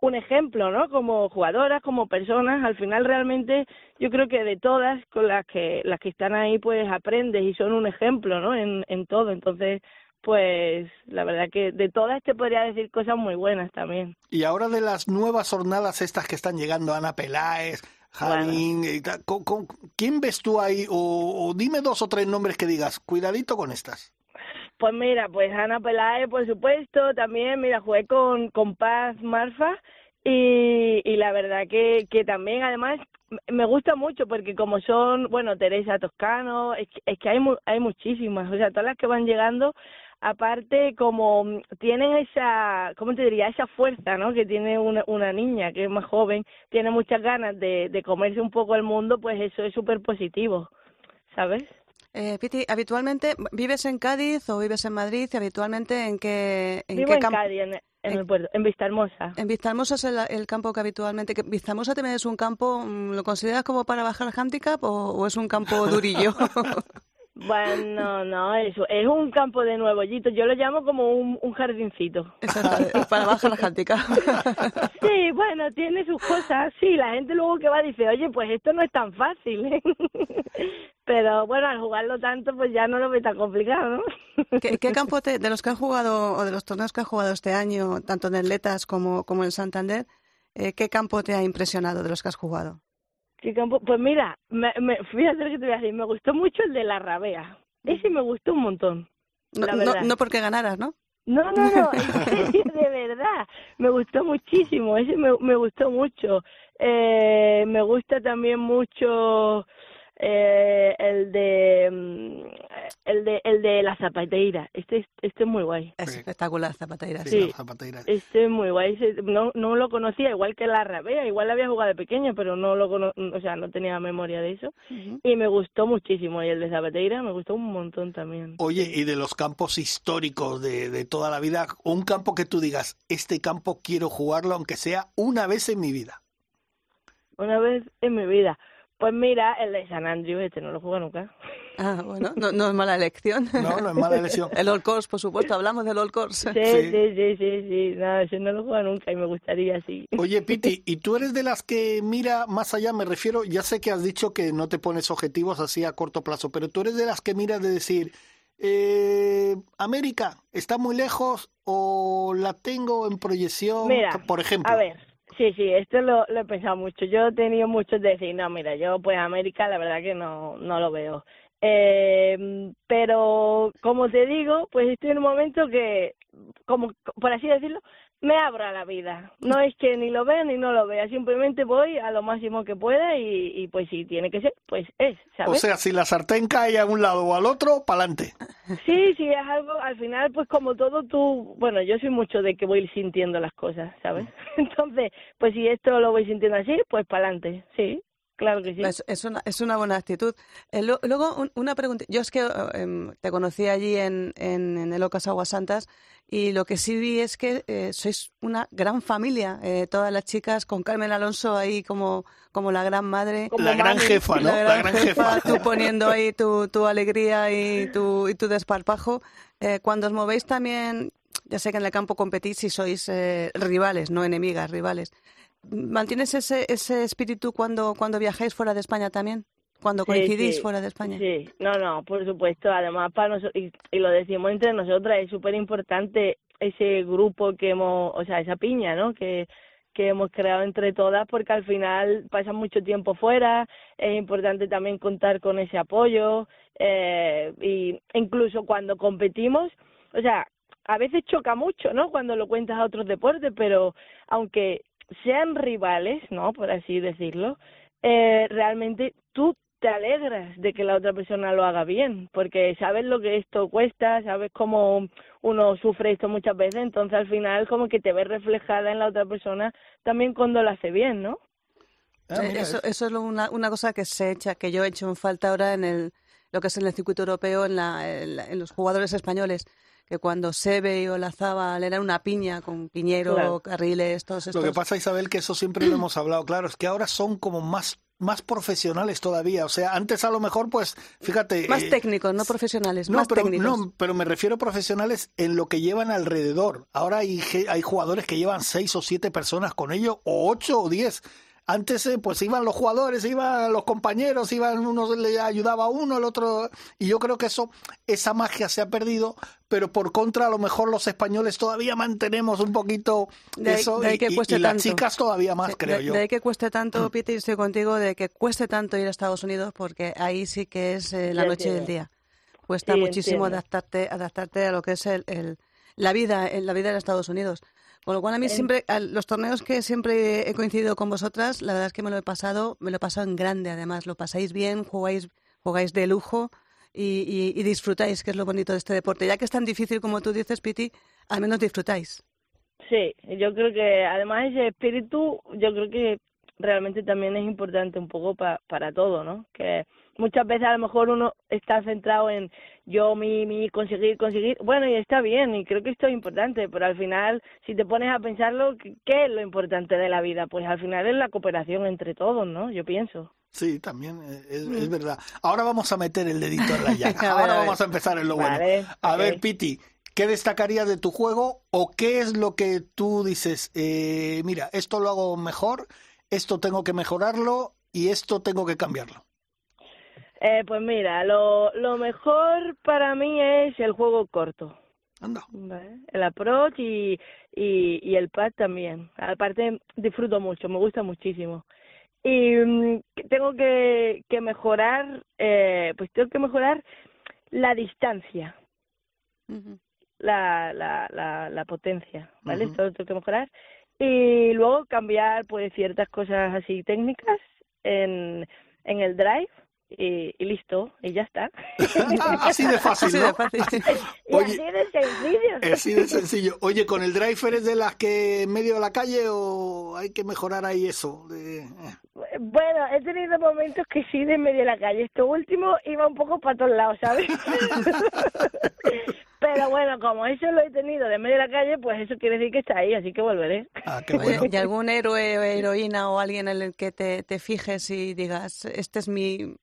un ejemplo, ¿no? Como jugadoras, como personas, al final realmente yo creo que de todas con las que las que están ahí pues aprendes y son un ejemplo, ¿no? En, en todo, entonces pues la verdad que de todas te podría decir cosas muy buenas también. Y ahora de las nuevas jornadas estas que están llegando, Ana Peláez, tal, ¿con- con- ¿quién ves tú ahí? O, o dime dos o tres nombres que digas, cuidadito con estas. Pues mira, pues Ana Peláez, por supuesto, también, mira, jugué con, con Paz Marfa y, y la verdad que, que también, además, me gusta mucho porque como son, bueno, Teresa Toscano, es que, es que hay, mu- hay muchísimas, o sea, todas las que van llegando, aparte como mm, tienen esa, ¿cómo te diría? Esa fuerza, ¿no? Que tiene una, una niña que es más joven, tiene muchas ganas de, de comerse un poco el mundo, pues eso es súper positivo, ¿sabes? Eh, Piti, habitualmente, ¿vives en Cádiz o vives en Madrid? Y habitualmente, ¿en qué, en Vivo qué en? Cádiz, en, en en- el puerto, en Vistahermosa. En Vistahermosa es el, el campo que habitualmente... Que Vistahermosa también es un campo, mm, ¿lo consideras como para bajar handicap o, o es un campo durillo? Bueno, no, eso es un campo de nuevollito. Yo lo llamo como un, un jardincito. Exacto, para bajar handicap. Sí, bueno, tiene sus cosas. Sí, la gente luego que va dice, oye, pues esto no es tan fácil. ¿eh?". Pero bueno, al jugarlo tanto, pues ya no lo ve tan complicado, ¿no? ¿Qué, qué campo te- de los que has jugado o de los torneos que has jugado este año, tanto en Letas como, como en Santander, eh, qué campo te ha impresionado de los que has jugado? Pues mira, me, me, fíjate lo que te voy a decir. Me gustó mucho el de la rabea. Ese me gustó un montón. No, La no, no porque ganaras, ¿no? No, no, no, en serio, de verdad. Me gustó muchísimo, ese me, me gustó mucho. Eh, me gusta también mucho eh, el de mm, el de el de la zapateira. Este es- este es muy guay. Es espectacular, Zapateira. Sí. la zapateira. Este es muy guay. No no lo conocía igual que la rabea, igual la había jugado de pequeña, pero no lo cono o sea, no tenía memoria de eso. Y me gustó muchísimo y el de zapateira me gustó un montón también. Oye, y de los campos históricos de, de toda la vida, un campo que tú digas, este campo quiero jugarlo aunque sea una vez en mi vida. Una vez en mi vida. Pues mira, el de San Andrew, este no lo juego nunca. Ah, bueno, no, no es mala elección. No, no es mala elección. El All Course, por supuesto, hablamos del All Course. Sí, Sí. sí, sí, sí, sí. No, ese no lo juego nunca y me gustaría, sí. Oye, Piti, ¿y tú eres de las que mira más allá? Me refiero, ya sé que has dicho que no te pones objetivos así a corto plazo, pero tú eres de las que miras de decir, eh, América, ¿está muy lejos o la tengo en proyección? Mira, por ejemplo. A ver, sí, sí, esto lo, lo he pensado mucho. Yo he tenido muchos de decir, no, mira, yo pues América la verdad que no, no lo veo. Eh, pero como te digo, pues estoy en un momento que, como por así decirlo, me abro a la vida. No es que ni lo vea ni no lo vea, simplemente voy a lo máximo que pueda y, y pues si tiene que ser, pues es, O ¿sabes? sea, si la sartén cae a un lado o al otro, pa'lante. Sí, sí, es algo, al final, pues como todo tú, bueno, yo soy mucho de que voy sintiendo las cosas, ¿sabes? Entonces, pues si esto lo voy sintiendo así, pues para adelante, sí. Claro que sí. Es, es una, es una buena actitud. Eh, lo- luego, un- una pregunta. Yo es que eh, em, te conocí allí en, en, en el Ocas Aguas Santas y lo que sí vi es que eh, sois una gran familia, eh, todas las chicas, con Carmen Alonso ahí como, como la gran madre. Como La gran jefa, ¿no? La gran jefa, tú poniendo ahí tu, tu alegría y tu, y tu desparpajo. Eh, cuando os movéis también, ya sé que en el campo competís y sois eh, rivales, no enemigas, rivales. ¿Mantienes ese, ese espíritu cuando, cuando viajáis fuera de España también? Cuando Sí, coincidís sí, fuera de España. Sí, no, no, por supuesto. Además, para nosotros, y, y lo decimos entre nosotras, es súper importante ese grupo que hemos, o sea, esa piña, ¿no? Que, que hemos creado entre todas, porque al final pasan mucho tiempo fuera, es importante también contar con ese apoyo, eh, y incluso cuando competimos, o sea, a veces choca mucho, ¿no? Cuando lo cuentas a otros deportes, pero aunque sean rivales, ¿no? Por así decirlo, eh, realmente tú te alegras de que la otra persona lo haga bien, porque sabes lo que esto cuesta, sabes cómo uno sufre esto muchas veces, entonces al final como que te ves reflejada en la otra persona también cuando lo hace bien, ¿no? Ah, Eh, mira, eso, eso es lo- una, una cosa que se echa, que yo he hecho en falta ahora en el, lo que es en el circuito europeo, en, la, en, la- en los jugadores españoles, que cuando Sebe y Olazábal eran una piña con Piñero, Claro. Carriles, todos estos. Lo que pasa, Isabel, que eso siempre lo hemos hablado, claro, es que ahora son como más más profesionales todavía, o sea, antes a lo mejor, pues, fíjate... más eh, técnicos, no profesionales, No, más pero, técnicos. no, pero me refiero a profesionales en lo que llevan alrededor. Ahora hay, hay jugadores que llevan seis o siete personas con ellos, o ocho o diez. Antes, eh, pues iban los jugadores, iban los compañeros, iban uno le ayudaba a uno, el otro. Y yo creo que eso, esa magia se ha perdido, pero por contra, a lo mejor los españoles todavía mantenemos un poquito De ahí- eso. de ahí y, que y- cueste y las tanto. chicas todavía más, creo de, yo. de ahí que cueste tanto, Piti, estoy contigo, de que cueste tanto ir a Estados Unidos, porque ahí sí que es eh, la noche y el entiendo. día. Cuesta Sí, muchísimo entiendo. adaptarte, adaptarte a lo que es el, el- la vida, en la vida de Estados Unidos. Con lo cual a mí siempre, a los torneos que siempre he coincidido con vosotras, la verdad es que me lo he pasado, me lo he pasado en grande además, lo pasáis bien, jugáis, jugáis de lujo y, y- y disfrutáis, que es lo bonito de este deporte. Ya que es tan difícil como tú dices, Piti, al menos disfrutáis. Sí, yo creo que además ese espíritu, yo creo que realmente también es importante un poco pa- para todo, ¿no? Que muchas veces a lo mejor uno está centrado en yo, mi, mi, conseguir, conseguir. Bueno, y está bien, y creo que esto es importante, pero al final, si te pones a pensarlo, ¿qué es lo importante de la vida? Pues al final es la cooperación entre todos, ¿no? Yo pienso. Sí, también eh, es, es verdad. Ahora vamos a meter el dedito en la llaga. Ahora a ver. vamos a empezar en lo bueno. A ver, Piti, ¿qué destacarías de tu juego o qué es lo que tú dices? eh, mira, esto lo hago mejor, esto tengo que mejorarlo y esto tengo que cambiarlo. Eh, pues mira, lo, lo mejor para mí es el juego corto. Anda. Vale, El approach y, y, y el pad también. Aparte, disfruto mucho, me gusta muchísimo. Y mm, tengo que, que mejorar, eh, pues tengo que mejorar la distancia, la, la, la, la potencia, ¿vale? Ujú. Esto lo tengo que mejorar. Y luego cambiar, pues, ciertas cosas así técnicas en, en el drive y, y listo, y ya está. Así de fácil, Así ¿no? de fácil. y así de sencillo. Así de sencillo. Oye, ¿con el driver es de las que en medio de la calle o hay que mejorar ahí eso? De- eh. Bueno, he tenido momentos que sí de en medio de la calle. Esto último iba un poco para todos lados, ¿sabes? Pero bueno, como eso lo he tenido de en medio de la calle, pues eso quiere decir que está ahí, así que volveré. Ah, qué Oye, bueno. ¿Y algún héroe o heroína o alguien en el que te, te fijes y digas, este es mi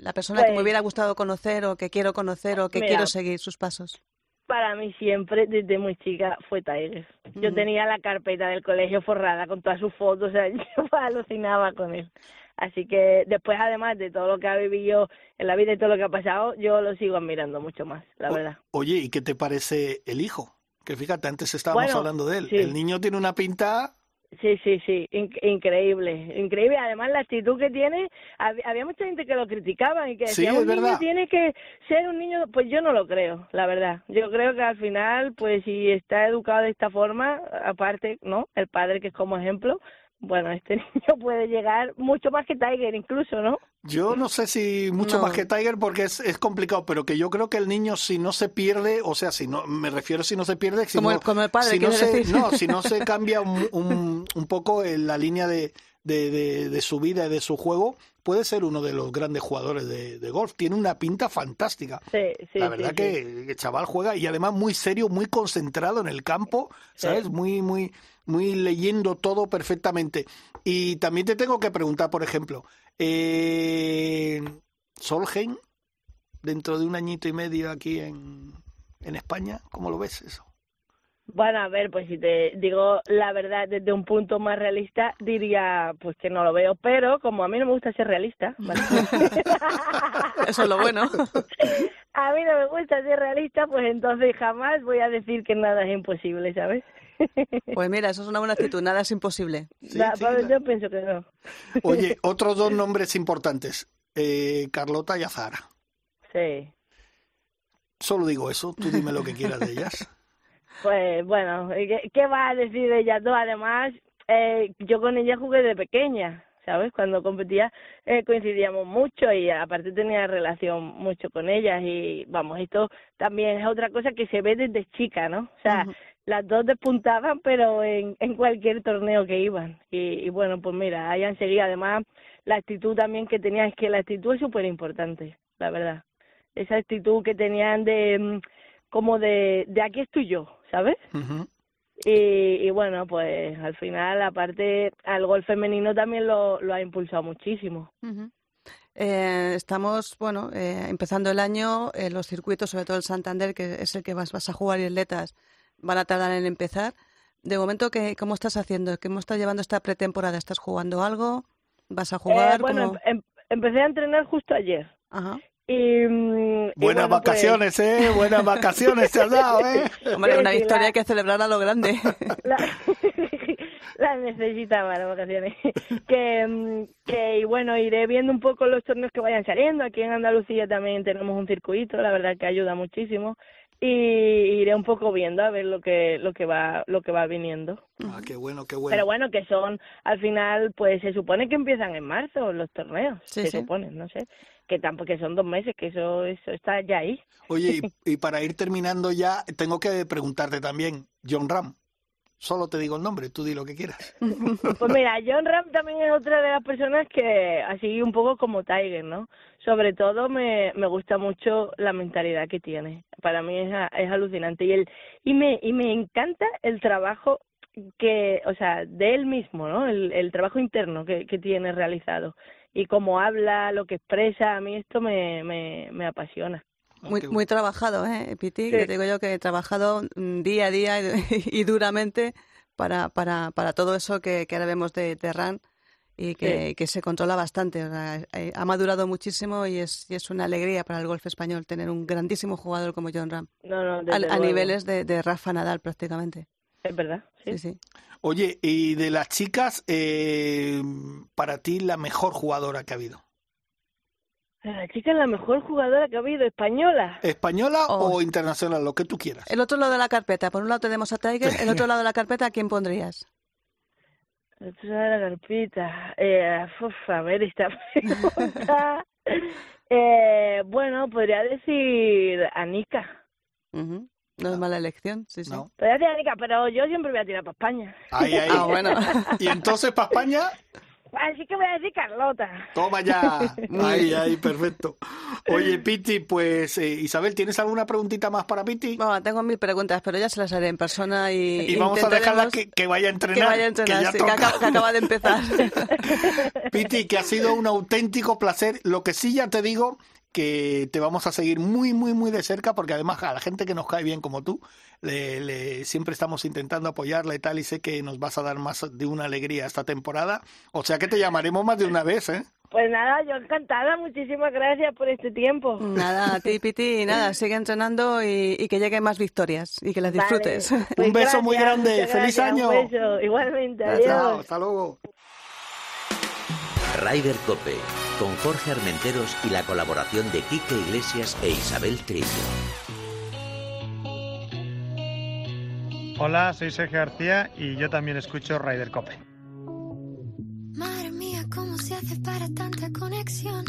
la persona que me Pues- hubiera gustado conocer o que quiero conocer o que Mira. quiero seguir sus pasos? Para mí siempre, desde muy chica, fue Tiger. Yo tenía la carpeta del colegio forrada con todas sus fotos, o sea, yo alucinaba con él. Así que después, además de todo lo que ha vivido en la vida y todo lo que ha pasado, yo lo sigo admirando mucho más, la O- verdad. Oye, ¿y qué te parece el hijo? Que fíjate, antes estábamos Bueno, hablando de él. sí. El niño tiene una pinta. Sí, sí, sí, inc- increíble, increíble. Además, la actitud que tiene, hab- había mucha gente que lo criticaba y que Sí, decía, es un niño tiene que ser un niño, pues yo no lo creo, la verdad. Yo creo que al final, pues si está educado de esta forma, aparte, ¿no? El padre que es como ejemplo, bueno, este niño puede llegar mucho más que Tiger incluso, ¿no? Yo no sé si mucho No. más que Tiger porque es, es complicado, pero que yo creo que el niño si no se pierde, o sea, si no, me refiero si no se pierde, si Como no, el- como el padre, si no quieres se, decir. no, si no se cambia un, un, un poco en la línea de, de, de- de su vida y de su juego, puede ser uno de los grandes jugadores de, de golf. Tiene una pinta fantástica. Sí, sí, la verdad sí. que el chaval juega y además muy serio, muy concentrado en el campo, ¿sabes? Muy, muy, muy leyendo todo perfectamente. Y también te tengo que preguntar, por ejemplo, eh, Solheim, dentro de un añito y medio aquí en, en España, ¿cómo lo ves eso? Bueno, a ver, pues si te digo la verdad desde un punto más realista, diría pues que no lo veo, pero como a mí no me gusta ser realista, ¿vale? Eso es lo bueno. a mí no me gusta ser realista, pues entonces jamás voy a decir que nada es imposible, ¿sabes? Pues mira, eso es una buena actitud, nada es imposible. Sí, Da- sí, pues la- yo pienso que no. Oye, otros dos nombres importantes, eh, Carlota y Azara. Sí. Solo digo eso, tú dime lo que quieras de ellas. Pues bueno, ¿qué, qué va a decir de ellas dos? Además, eh, yo con ella jugué de pequeña, ¿sabes? Cuando competía eh, coincidíamos mucho y aparte tenía relación mucho con ellas y vamos, esto también es otra cosa que se ve desde chica, ¿no? O sea, las dos despuntaban pero en, en cualquier torneo que iban y, y bueno, pues mira, hayan seguido. Además, la actitud también que tenían, es que la actitud es súper importante, la verdad. Esa actitud que tenían de mm, como de, de aquí estoy yo, ¿sabes? Y, y bueno, pues al final, aparte, al gol femenino también lo, lo ha impulsado muchísimo. Eh, estamos, bueno, eh, empezando el año, eh, los circuitos, sobre todo el Santander, que es el que vas, vas a jugar y atletas, van a tardar en empezar. De momento, ¿qué, ¿cómo estás haciendo? ¿Cómo estás llevando esta pretemporada? ¿Estás jugando algo? ¿Vas a jugar? Bueno, em- em- empecé a entrenar justo ayer. Ajá. Y, mm, y Buenas pues- vacaciones, ¿eh? Buenas vacaciones te has dado, ¿eh? Hombre, una sí, victoria la- que celebrar a lo grande. la, la necesitaba las vacaciones que, mm, que y bueno iré viendo un poco los torneos que vayan saliendo aquí en Andalucía también tenemos un circuito la verdad que ayuda muchísimo y iré un poco viendo a ver lo que lo que va lo que va viniendo Ah, qué bueno, qué bueno. pero bueno que son al final pues se supone que empiezan en marzo los torneos Sí, se sí. supone no sé que tampoco que son dos meses que eso eso está ya ahí Oye, y, y para ir terminando ya, tengo que preguntarte también, John Ram. Solo te digo el nombre, tú di lo que quieras. Pues mira, John Ram también es otra de las personas que, así un poco como Tiger, ¿no? Sobre todo me, me gusta mucho la mentalidad que tiene. Para mí es, es alucinante. Y, el, y, me, y me encanta el trabajo que, o sea, de él mismo, ¿no? El, el trabajo interno que, que tiene realizado. Y cómo habla, lo que expresa, a mí esto me, me, me apasiona. Muy, Qué muy trabajado, ¿eh, Piti? Sí. Que te digo yo que he trabajado mm, día a día y, y duramente para, para, para todo eso que, que ahora vemos de, de RAN y que, que se controla bastante. O sea, eh, ha madurado muchísimo y es, y es una alegría para el golf español tener un grandísimo jugador como John Ram. No, no, A, niveles de, de Rafa Nadal prácticamente. Es verdad, sí. Sí, sí. Oye, y de las chicas, eh, para ti la mejor jugadora que ha habido. La chica es la mejor jugadora que ha habido, española. ¿Española Oh. o internacional? Lo que tú quieras. El otro lado de la carpeta, por un lado tenemos a Tiger, el otro lado de la carpeta, ¿a quién pondrías? Otra de la carpita. Eh, uf, a ver, esta pregunta. eh, bueno, podría decir Anika. Ujú. No es mala elección, sí, sí. No. Pero yo siempre voy a tirar para España. Ahí, ahí. Ah, bueno. Y entonces para España, Así que voy a decir Carlota. toma ya. Ahí, ahí, perfecto. Oye, Piti, pues eh, Isabel, ¿tienes alguna preguntita más para Piti? Bueno, tengo mil preguntas, pero ya se las haré en persona y, Y vamos a dejarla que, que vaya a entrenar. que vaya a entrenar, ya sí, que, toca. acaba, que acaba de empezar. Piti, que ha sido un auténtico placer. Lo que sí ya te digo que te vamos a seguir muy, muy, muy de cerca, porque además a la gente que nos cae bien como tú, le, le- siempre estamos intentando apoyarla y tal, y sé que nos vas a dar más de una alegría esta temporada. O sea que te llamaremos más de una vez, ¿eh? Pues nada, yo encantada. Muchísimas gracias por este tiempo. Nada, a ti, Piti, nada, sigue entrenando y, y que lleguen más victorias y que las Vale. disfrutes. Pues Un beso muy gracias, grande. muchas ¡Feliz gracias, año! Un beso. Igualmente, Chao, adiós. hasta luego. Rider Cope, con Jorge Armenteros y la colaboración de Quique Iglesias e Isabel Trillo. Hola, soy Sergio García y yo también escucho Ryder Cope. Madre mía, ¿cómo se hace para tanta conexión?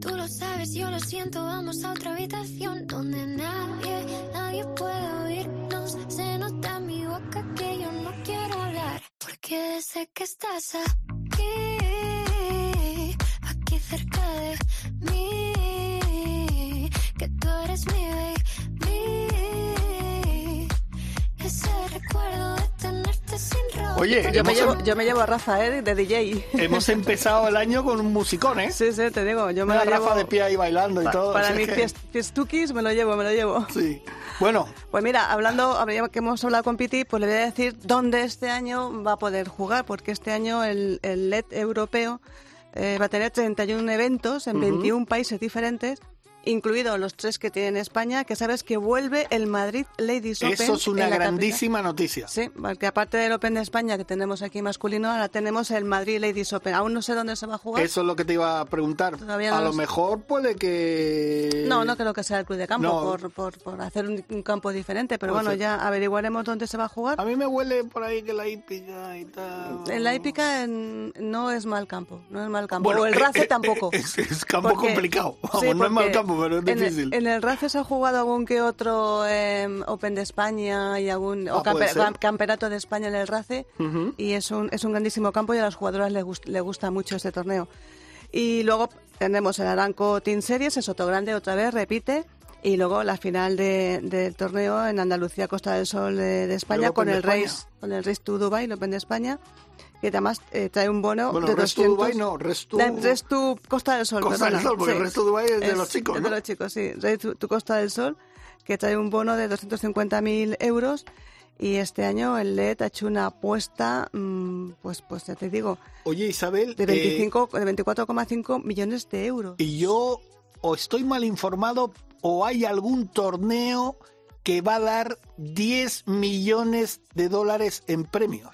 Tú lo sabes, yo lo siento, vamos a otra habitación donde nadie, nadie puede oírnos. Se nota en mi boca que yo no quiero hablar, porque desde que estás cerca de mí, que tú eres mi baby. Ese recuerdo de tenerte sin ropa. Oye, yo me, llevo, em- yo me llevo a Rafa ¿eh? de DJ. Hemos empezado el año con un musicón, ¿eh? Sí, sí, te digo. Yo me la Rafa de pie ahí bailando y todo. Para mis que... fiestuquis me lo llevo, me lo llevo. Sí. Bueno. Pues mira, hablando, que hemos hablado con Piti, pues le voy a decir dónde este año va a poder jugar, porque este año el, el LED europeo eh, va a tener 31 eventos en 21 países diferentes, incluidos los tres que tiene España, que sabes que vuelve el Madrid Ladies Open. eso es una capital. grandísima noticia. Sí, porque aparte del Open de España que tenemos aquí masculino, ahora tenemos el Madrid Ladies Open. Aún no sé dónde se va a jugar. Eso es lo que te iba a preguntar. No a lo sé. mejor puede que... No, no creo que sea el club de campo No. por, por, por hacer un, un campo diferente, pero bueno, ya averiguaremos dónde se va a jugar. A mí me huele por ahí que la hípica y tal... En la hípica en- no es mal campo, no es mal campo. Bueno, o el eh, RACE eh, tampoco. Es, es campo Porque- complicado. Vamos, sí, no es mal porque campo, pero es en el- difícil. En el, RACE se ha jugado algún que otro eh, Open de España y algún Ah, o campe- cam- campeonato de España en el RACE y es un, es un grandísimo campo y a las jugadoras les, gust- les gusta mucho este torneo. Y luego tendremos el Aranco Team Series, es otro grande otra vez, repite. Y luego la final de- del torneo en Andalucía, Costa del Sol de, de España, con de el España. Race, con el Race to Dubai, el Open de España, que además eh, trae un bono Bueno, de Race to 200... Dubai no, Race to- La- Race to Costa del Sol, Costa del perdona, Sol, porque sí. Race to Dubai es de los chicos, Es ¿no? de los chicos, sí. To, to Costa del Sol, que trae un bono de 250.000 euros. Y este año el LED ha hecho una apuesta, mm, pues, pues ya te digo, Oye, Isabel... de eh, 25, de 24,5 millones de euros. y yo o estoy mal informado o hay algún torneo que va a dar 10 millones de dólares en premios.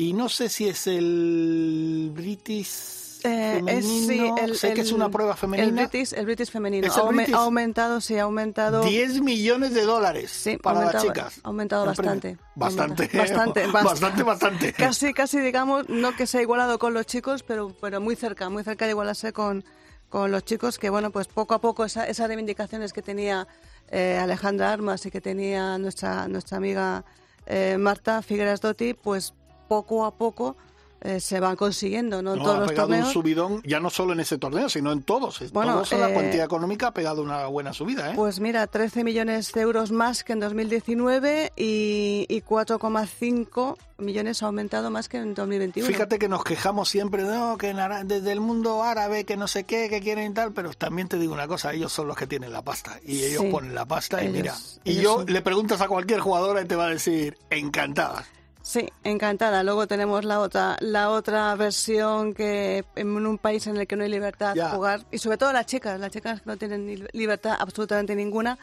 Y no sé si es el British Eh, es, sí, el, sé que es el- una prueba femenina. El British, el British femenino. ¿Es ha, el British? aumentado, sí, ha aumentado. 10 millones de dólares Sí, para las chicas. ha aumentado bastante. Bastante. Bastante, bast- bastante, bastante. Casi, casi, digamos, no que se ha igualado con los chicos, pero, pero muy cerca, muy cerca de igualarse con, con los chicos, que bueno, pues poco a poco esa- esas reivindicaciones que tenía eh, Alejandra Armas y que tenía nuestra, nuestra amiga eh, Marta Figueras Dotti, pues poco a poco eh, se van consiguiendo, ¿no? En No, todos ha los pegado torneos. un subidón, ya no solo en ese torneo, sino en todos. En Bueno, todos la eh, cuantía económica ha pegado una buena subida. ¿eh? Pues mira, 13 millones de euros más que en 2019 y, y 4,5 millones ha aumentado más que en 2021. Fíjate que nos quejamos siempre, no, que en desde el mundo árabe, que no sé qué, que quieren y tal, pero también te digo una cosa, ellos son los que tienen la pasta y ellos Sí. ponen la pasta y Ellos- mira, y yo son- le preguntas a cualquier jugadora y te va a decir, encantada. Sí, encantada. Luego tenemos la otra, la otra versión que en un país en el que no hay libertad Ya. jugar y sobre todo las chicas, las chicas que no tienen libertad absolutamente ninguna.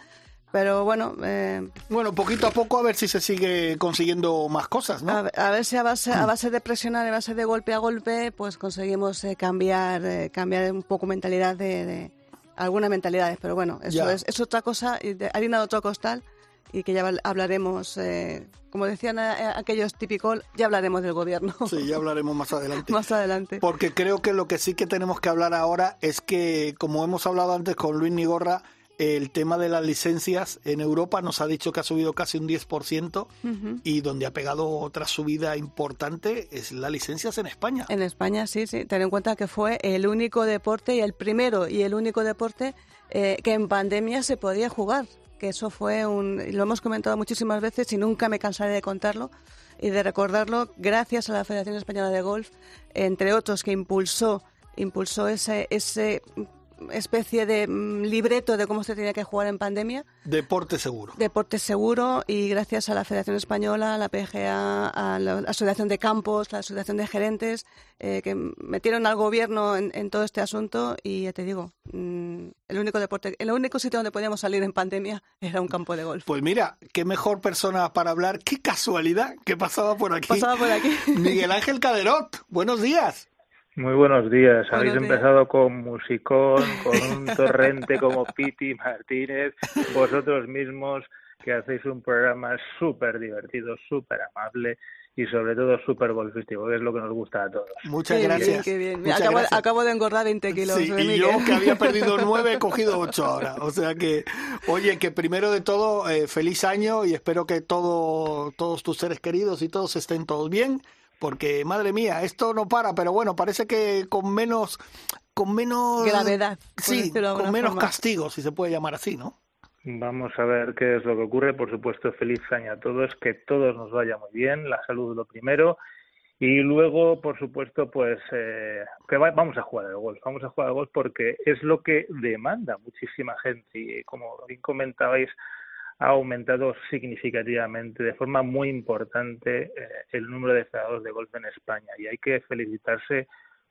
Pero bueno, eh, Bueno, poquito a poco a ver si se sigue consiguiendo más cosas, ¿no? a, ver- a ver si a base, a base de presionar, a base de golpe a golpe, pues conseguimos eh, cambiar, eh, cambiar un poco mentalidad de, de- algunas mentalidades. Pero bueno, eso es, es otra cosa, y de harina de otro costal y que ya habl- hablaremos, eh, como decían eh, aquellos típicos, ya hablaremos del gobierno Sí, ya hablaremos más adelante. más adelante. Porque creo que lo que sí que tenemos que hablar ahora es que, como hemos hablado antes con Luis Nigorra, el tema de las licencias en Europa nos ha dicho que ha subido casi un 10% Ujú. y donde ha pegado otra subida importante es las licencias en España. En España, sí, sí. Ten en cuenta que fue el único deporte y el primero y el único deporte eh, que en pandemia se podía jugar. Que eso fue un. Lo hemos comentado muchísimas veces y nunca me cansaré de contarlo y de recordarlo. Gracias a la Federación Española de Golf, entre otros, que impulsó, impulsó ese, ese especie de mm, libreto de cómo se tenía que jugar en pandemia. Deporte seguro. Deporte seguro y gracias a la Federación Española, a la PGA, a la Asociación de Campos, la Asociación de Gerentes, eh, que metieron al gobierno en, en todo este asunto y ya te digo, mm, el único deporte, el único sitio donde podíamos salir en pandemia era un campo de golf. Pues mira, qué mejor persona para hablar, qué casualidad que pasaba por aquí. Pasaba por aquí. Miguel Ángel Caderot, buenos días. Muy buenos días. Habéis días. empezado con musicón, con un torrente como Piti Martínez, vosotros mismos que hacéis un programa súper divertido, súper amable y sobre todo súper golfístico, que es lo que nos gusta a todos. Muchas Qué gracias. bien, qué bien. Muchas Acabo, gracias. acabo de engordar 20 kilos. Sí, ¿eh, y yo que había perdido nueve he cogido ocho ahora. O sea que, oye, que primero de todo, eh, feliz año y espero que todo, todos tus seres queridos y todos estén todos bien. Porque, madre mía, esto no para, pero bueno, parece que con menos... Con menos... Gravedad, Sí, con menos forma. castigo, si se puede llamar así, ¿no? Vamos a ver qué es lo que ocurre. Por supuesto, feliz año a todos, que todos nos vaya muy bien, la salud lo primero. Y luego, por supuesto, pues eh, que vamos a jugar al golf, vamos a jugar al golf porque es lo que demanda muchísima gente y como bien comentabais, ha aumentado significativamente, de forma muy importante, eh, el número de jugadores de golf en España y hay que felicitarse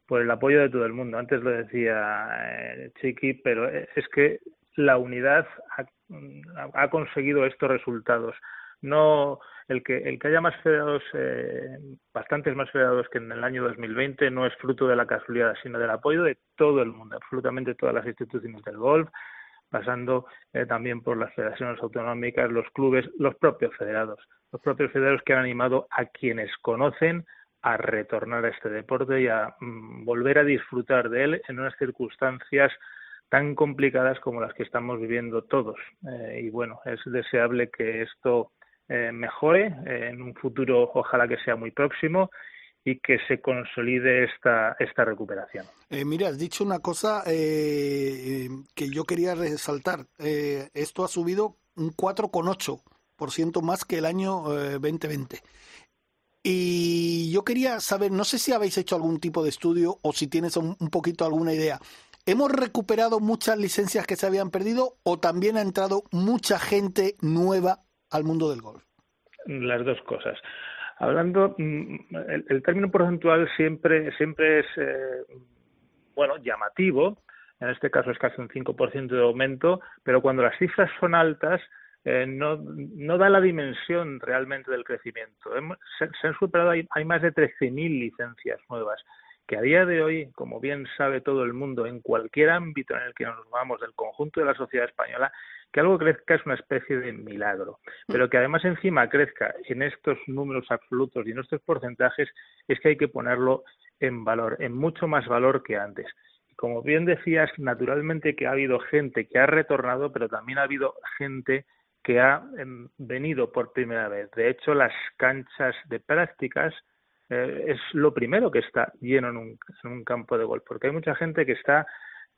por el apoyo de todo el mundo. Antes lo decía eh, Chiqui, pero es que la unidad ha, conseguido estos resultados. No el que el que haya más federados, eh, bastantes más federados que en el año 2020, no es fruto de la casualidad, sino del apoyo de todo el mundo, absolutamente todas las instituciones del golf, pasando eh, también por las federaciones autonómicas, los clubes, los propios federados, los propios federados que han animado a quienes conocen a retornar a este deporte y a mm, volver a disfrutar de él en unas circunstancias tan complicadas como las que estamos viviendo todos. Eh, y bueno, es deseable que esto eh, mejore en un futuro, ojalá que sea muy próximo y que se consolide esta, esta recuperación. Eh, mira, has dicho una cosa que yo quería resaltar. esto ha subido un 4,8% más que el año 2020. Y yo quería saber, no sé si habéis hecho algún tipo de estudio o si tienes un poquito alguna idea. ¿Hemos recuperado muchas licencias que se habían perdido o también ha entrado mucha gente nueva al mundo del golf? Las dos cosas. Hablando, mm, el, término porcentual siempre, siempre es, eh, bueno, llamativo. En este caso es casi un 5% de aumento, pero cuando las cifras son altas, eh, no, no da la dimensión realmente del crecimiento. Se, han superado, hay, hay más de 13.000 licencias nuevas que a día de hoy, como bien sabe todo el mundo, en cualquier ámbito en el que nos vamos del conjunto de la sociedad española, que algo crezca es una especie de milagro. Pero que además encima crezca en estos números absolutos y en estos porcentajes, es que hay que ponerlo en valor, en mucho más valor que antes. Y como bien decías, naturalmente que ha habido gente que ha retornado, pero también ha habido gente que ha em, venido por primera vez. De hecho, las canchas de prácticas eh, es lo primero que está lleno en un, en un, campo de golf, porque hay mucha gente que está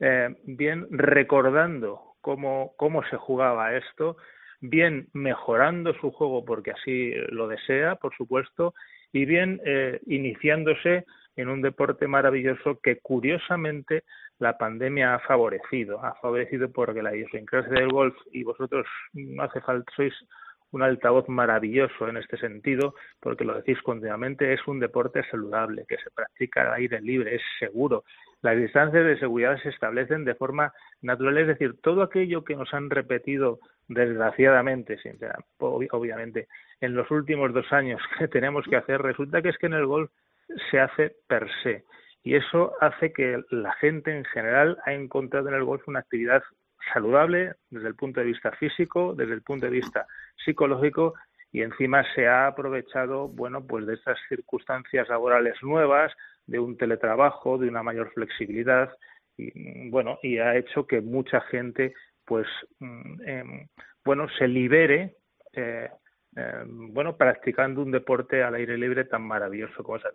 eh, bien recordando cómo, cómo se jugaba esto, bien mejorando su juego porque así lo desea, por supuesto, y bien eh, iniciándose en un deporte maravilloso que curiosamente la pandemia ha favorecido, ha favorecido porque la idiosincrasia del golf y vosotros no hace falta, sois un altavoz maravilloso en este sentido, porque lo decís continuamente, es un deporte saludable, que se practica al aire libre, es seguro. Las distancias de seguridad se establecen de forma natural, es decir, todo aquello que nos han repetido desgraciadamente, obviamente, en los últimos dos años que tenemos que hacer, resulta que es que en el golf se hace per se. Y eso hace que la gente en general ha encontrado en el golf una actividad saludable desde el punto de vista físico, desde el punto de vista psicológico y encima se ha aprovechado, bueno, pues de estas circunstancias laborales nuevas, de un teletrabajo, de una mayor flexibilidad y bueno, y ha hecho que mucha gente pues mm, em, bueno, se libere eh, em, bueno, practicando un deporte al aire libre tan maravilloso como es el.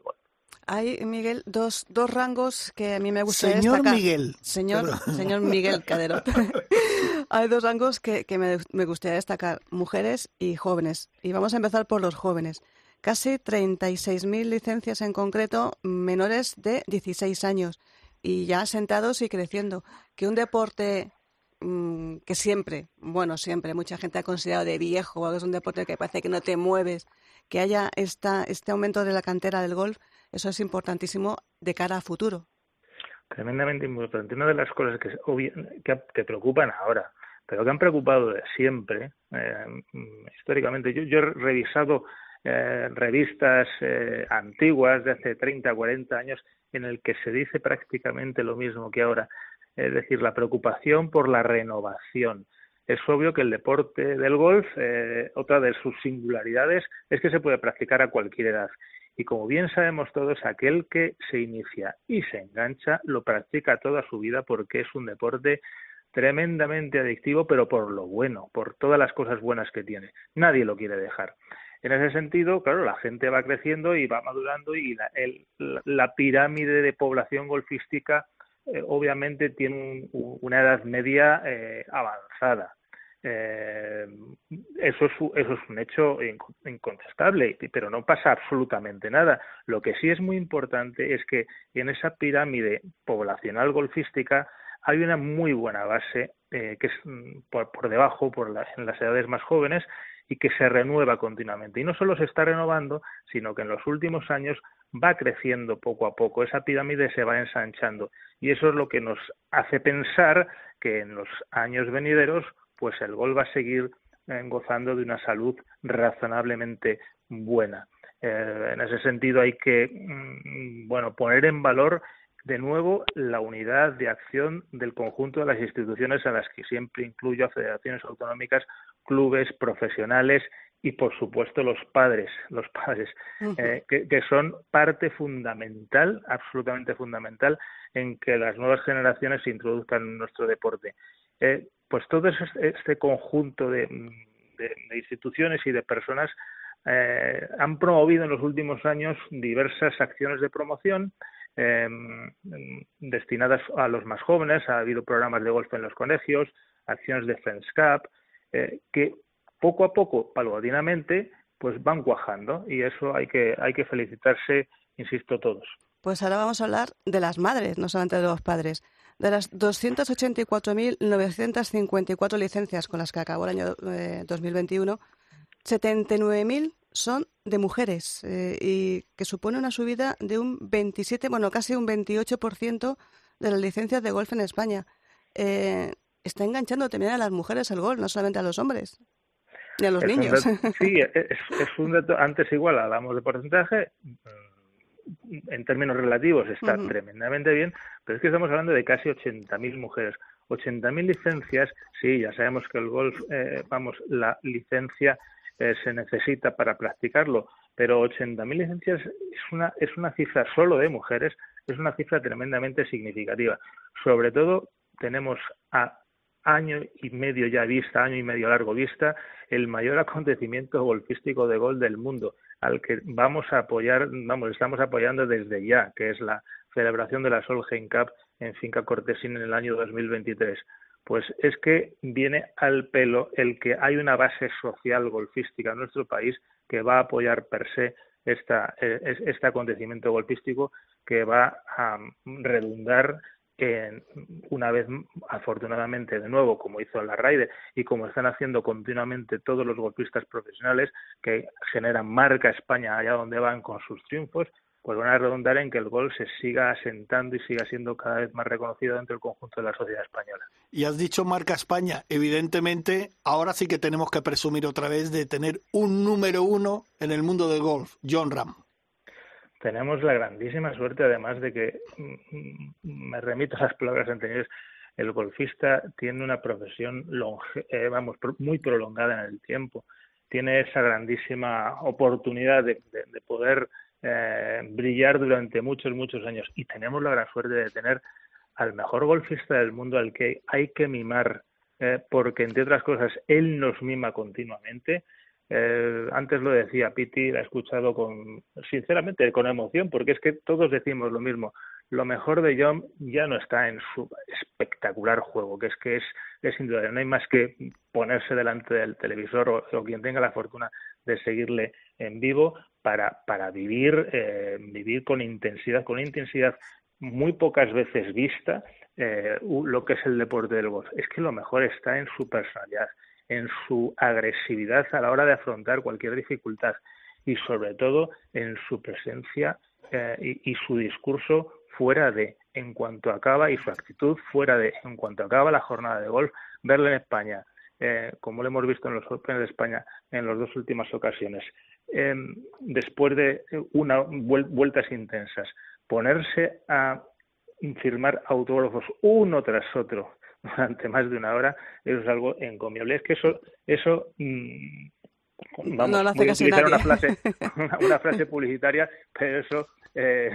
Hay, Miguel, dos, dos rangos que a mí me gustaría señor destacar. Miguel. Señor, señor Miguel Cadero. Hay dos rangos que, que me, me, gustaría destacar, mujeres y jóvenes. Y vamos a empezar por los jóvenes. Casi 36.000 licencias en concreto, menores de 16 años. Y ya sentados y creciendo. Que un deporte mm, que siempre, bueno, siempre mucha gente ha considerado de viejo, es un deporte que parece que no te mueves, que haya esta, este aumento de la cantera del golf, eso es importantísimo de cara a futuro. Tremendamente importante. Una de las cosas que, que, preocupan ahora, pero que han preocupado de siempre, eh, históricamente, yo, yo, he revisado eh, revistas eh, antiguas de hace 30, 40 años en el que se dice prácticamente lo mismo que ahora, es decir, la preocupación por la renovación. Es obvio que el deporte del golf, eh, otra de sus singularidades, es que se puede practicar a cualquier edad y como bien sabemos todos, aquel que se inicia y se engancha lo practica toda su vida porque es un deporte tremendamente adictivo, pero por lo bueno, por todas las cosas buenas que tiene. Nadie lo quiere dejar. En ese sentido, claro, la gente va creciendo y va madurando y la, la pirámide de población golfística eh, obviamente tiene una edad media eh, avanzada. Eh, eso, es, eso es un hecho incontestable, pero no pasa absolutamente nada. Lo que sí es muy importante es que en esa pirámide poblacional golfística hay una muy buena base eh, que es mm, por, por debajo, por en las edades más jóvenes, y que se renueva continuamente. Y no solo se está renovando, sino que en los últimos años va creciendo poco a poco, esa pirámide se va ensanchando. Y eso es lo que nos hace pensar que en los años venideros pues el gol va a seguir eh, gozando de una salud razonablemente buena. Eh, en ese sentido hay que mm, bueno poner en valor de nuevo la unidad de acción del conjunto de las instituciones a las que siempre incluyo a federaciones autonómicas, clubes, profesionales y por supuesto los padres, los padres, eh, que, que, son parte fundamental, absolutamente fundamental, en que las nuevas generaciones se introduzcan en nuestro deporte. Eh, pues todo este conjunto de, instituciones y de personas eh, han promovido en los últimos años diversas acciones de promoción em, destinadas a los más jóvenes. Ha habido programas de golf en los colegios, acciones de Friends Cup, eh, que poco a poco, paulatinamente, pues van cuajando y eso hay que, hay que felicitarse, insisto, todos. Pues ahora vamos a hablar de las madres, no solamente de los padres. De las 284.954 licencias con las que acabó el año 2021, eh, 79.000 son de mujeres eh, y que supone una subida de un 27, bueno, casi un 28% de las licencias de golf en España. Eh, está enganchando también a las mujeres el golf, no solamente a los hombres. Ni a los niños. sí, es, es, un dato. Antes igual hablamos de porcentaje, en términos relativos está tremendamente bien, pero es que estamos hablando de casi 80.000 mujeres. 80.000 licencias, sí, ya sabemos que el golf, eh, vamos, la licencia eh, se necesita para practicarlo, pero 80.000 licencias es una, es una cifra solo de mujeres, es una cifra tremendamente significativa. Sobre todo tenemos a año y medio ya vista, año y medio largo vista, el mayor acontecimiento golfístico de gol del mundo al que vamos a apoyar, vamos, estamos apoyando desde ya, que es la celebración de la Solheim Cup en Finca Cortesín en el año 2023. Pues es que viene al pelo el que hay una base social golfística en nuestro país que va a apoyar per se esta, eh, este acontecimiento golfístico que va a redundar una vez afortunadamente de nuevo como hizo la Raider y como están haciendo continuamente todos los golfistas profesionales que generan marca España allá donde van con sus triunfos pues van a redundar en que el gol se siga asentando y siga siendo cada vez más reconocido dentro del conjunto de la sociedad española. Y has dicho marca España, evidentemente ahora sí que tenemos que presumir otra vez de tener un número uno en el mundo del golf, John Ram tenemos la grandísima suerte, además de que mm, me remito a las palabras anteriores, el golfista tiene una profesión longe, eh, vamos, muy prolongada en el tiempo. Tiene esa grandísima oportunidad de, poder eh, brillar durante muchos, muchos años. Y tenemos la gran suerte de tener al mejor golfista del mundo al que hay que mimar, eh, porque entre otras cosas, él nos mima continuamente eh, antes lo decía Piti, la he escuchado con, sinceramente, con emoción, porque es que todos decimos lo mismo. Lo mejor de John ya no está en su espectacular juego, que es que es, es indudable. No hay más que ponerse delante del televisor o, quien tenga la fortuna de seguirle en vivo para, para vivir, eh, vivir con intensidad, con intensidad muy pocas veces vista, eh, lo que es el deporte del golf. Es que lo mejor está en su personalidad, en su agresividad a la hora de afrontar cualquier dificultad y sobre todo en su presencia eh, y, su discurso fuera de, en cuanto acaba, y su actitud fuera de, en cuanto acaba la jornada de golf, verle en España, eh, como lo hemos visto en los Open de España en las dos últimas ocasiones, em, después de unas vueltas intensas, ponerse a firmar autógrafos uno tras otro durante más de una hora, eso es algo encomiable. Es que eso, eso mm, vamos, no lo hace casi nadie. Una, frase, una, frase publicitaria, pero eso, eh,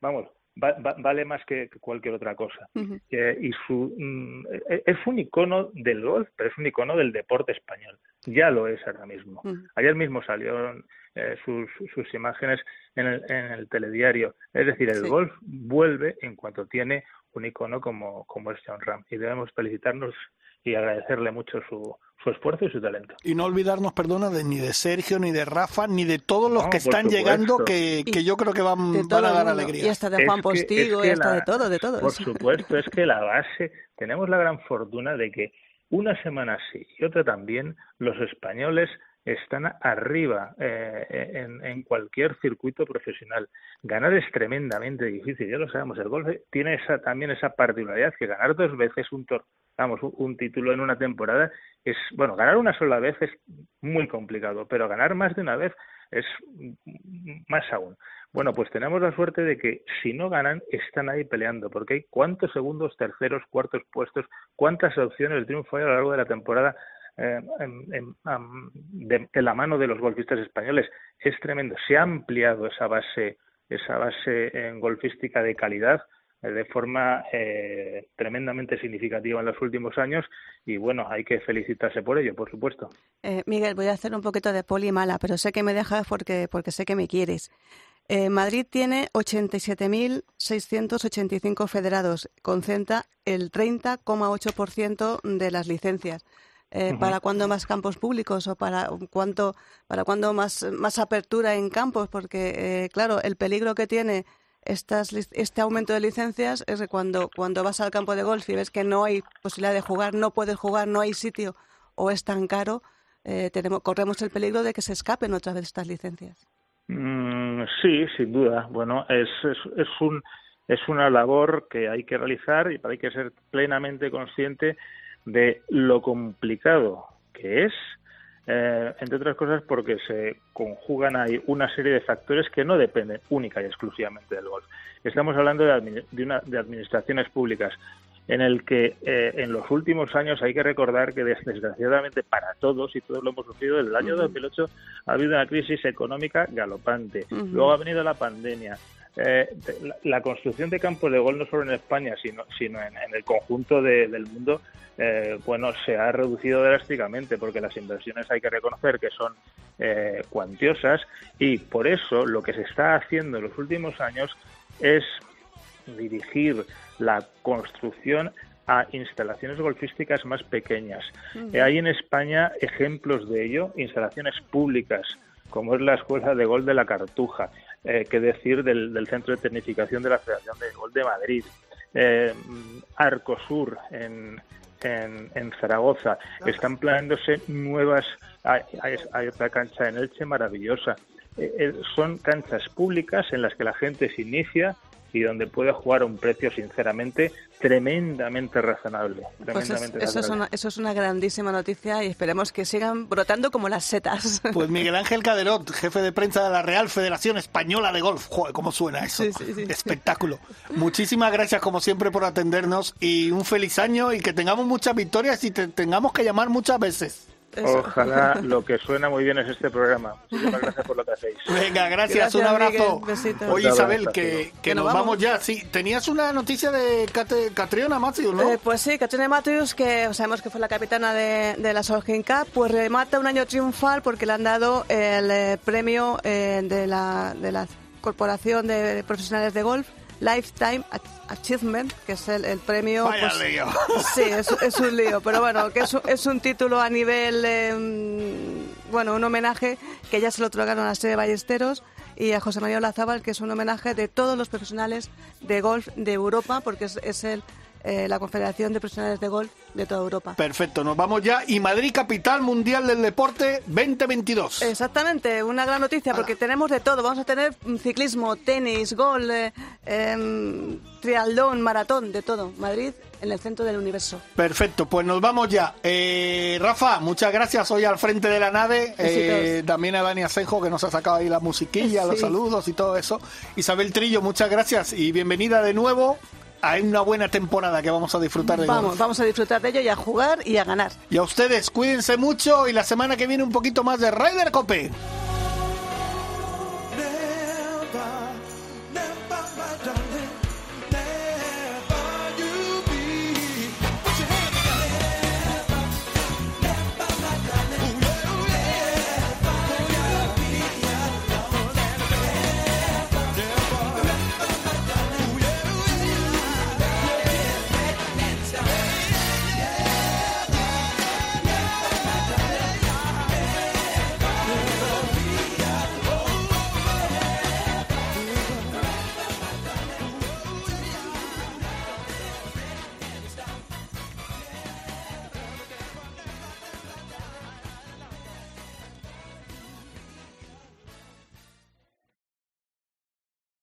vamos, vale más que cualquier otra cosa. Eh, y su, mm, es un icono del golf, pero es un icono del deporte español. Ya lo es ahora mismo. Ayer mismo salió eh, sus, sus imágenes en el, en el telediario. Es decir, el Sí. golf vuelve en cuanto tiene un icono como, como es John Ram y debemos felicitarnos y agradecerle mucho su, su esfuerzo y su talento. Y no olvidarnos, perdona, de, ni de Sergio, ni de Rafa, ni de todos los No, que están llegando, que, que yo creo que van, van a dar alegría. Y hasta de Juan Es que- Postigo, es y que hasta la- de todo, de todo. Por supuesto, es que la base, tenemos la gran fortuna de que una semana sí y otra también, los españoles están arriba eh, en, en cualquier circuito profesional. Ganar es tremendamente difícil, ya lo sabemos. El golf tiene esa, también esa particularidad que ganar dos veces un tor vamos, un, un título en una temporada es, bueno, ganar una sola vez es muy complicado, pero ganar más de una vez es más aún. Bueno, pues tenemos la suerte de que si no ganan, están ahí peleando, porque hay cuántos segundos, terceros, cuartos puestos, cuántas opciones de triunfo hay a lo largo de la temporada eh, en, de, la mano de los golfistas españoles. Es tremendo. Se ha ampliado esa base, esa base en golfística de calidad eh, de forma eh, tremendamente significativa en los últimos años y bueno, hay que felicitarse por ello, por supuesto. Eh, Miguel, voy a hacer un poquito de poli mala, pero sé que me dejas porque, porque sé que me quieres. Eh, Madrid tiene 87.685 federados, concentra el 30,8% de las licencias. Eh. ¿Para cuándo más campos públicos o para cuánto, para cuándo más, más apertura en campos? Porque, eh, claro, el peligro que tiene estas, este aumento de licencias es que cuando, cuando vas al campo de golf y ves que no hay posibilidad de jugar, no puedes jugar, no hay sitio o es tan caro, eh, tenemos, corremos el peligro de que se escapen otra vez estas licencias. Mm, sí, sin duda. Bueno, es, es, es, un, es una labor que hay que realizar y hay que ser plenamente consciente de lo complicado que es, eh, entre otras cosas porque se conjugan ahí una serie de factores que no dependen única y exclusivamente del golf. Estamos hablando de, de, una, de administraciones públicas en el que eh, en los últimos años hay que recordar que des- desgraciadamente para todos y todos lo hemos sufrido desde el año Ujú. 2008 ha habido una crisis económica galopante luego ha venido la pandemia eh, la, la construcción de campos de golf no solo en España sino sino en, en el conjunto de- del mundo eh, bueno se ha reducido drásticamente porque las inversiones hay que reconocer que son eh, cuantiosas y por eso lo que se está haciendo en los últimos años es dirigir la construcción a instalaciones golfísticas más pequeñas. Hay en España ejemplos de ello, instalaciones públicas, como es la Escuela de Gol de la Cartuja, eh, que decir del, del Centro de Tecnificación de la Federación de Gol de Madrid, eh, Arcosur en, en, en Zaragoza, están planeándose nuevas, hay, hay- otra cancha en Elche maravillosa, Eh, eh, son canchas públicas en las que la gente se inicia y donde puede jugar a un precio, sinceramente, tremendamente razonable. Pues es- Tremendamente eso, es razonable. una, eso es una grandísima noticia y esperemos que sigan brotando como las setas. Pues Miguel Ángel Caderot, jefe de prensa de la Real Federación Española de Golf. Joder, ¿cómo suena eso? Espectáculo. Muchísimas gracias, como siempre, por atendernos y un feliz año y que tengamos muchas victorias y te tengamos que llamar muchas veces. Ojalá lo que suena muy bien es este programa. Muchísimas gracias por lo que hacéis. Venga, gracias, Gracias, un abrazo. Miguel. Oye, Isabel, que, que nos vamos ya. Sí, tenías una noticia de Cate- Catriona Matthews, ¿no? Eh, pues sí, Katrina Matthews, que sabemos que fue la capitana de, de la Solheim Cup, pues remata un año triunfal porque le han dado el eh, premio eh, de, la, de la Corporación de Profesionales de Golf, Lifetime Ach- Achievement, que es el, el premio... Vaya pues, lío. Sí, es, es un lío, pero bueno, que es, un- es un título a nivel, eh, mm, bueno, un homenaje que ya se lo otorgaron a la serie de Ballesteros y a José María Olazábal, que es un homenaje de todos los profesionales de golf de Europa, porque es, es el, eh, la Confederación de Profesionales de Golf de toda Europa. Perfecto, nos vamos ya. Y Madrid, capital mundial del deporte 2022. Exactamente, una gran noticia porque tenemos de todo. Vamos a tener mm, ciclismo, tenis, gol, eh, em, triatlón, maratón, de todo. Madrid en el centro del universo. Perfecto, pues nos vamos ya. Eh, Rafa, muchas gracias hoy al frente de la nave. Eh, también a Dani Asenjo que nos ha sacado ahí la musiquilla, los saludos y todo eso. Isabel Trillo, muchas gracias y bienvenida de nuevo a una buena temporada que vamos a disfrutar de Vamos, golf. vamos a disfrutar de ello y a jugar y a ganar. Y a ustedes, cuídense mucho y la semana que viene un poquito más de Ryder Cope.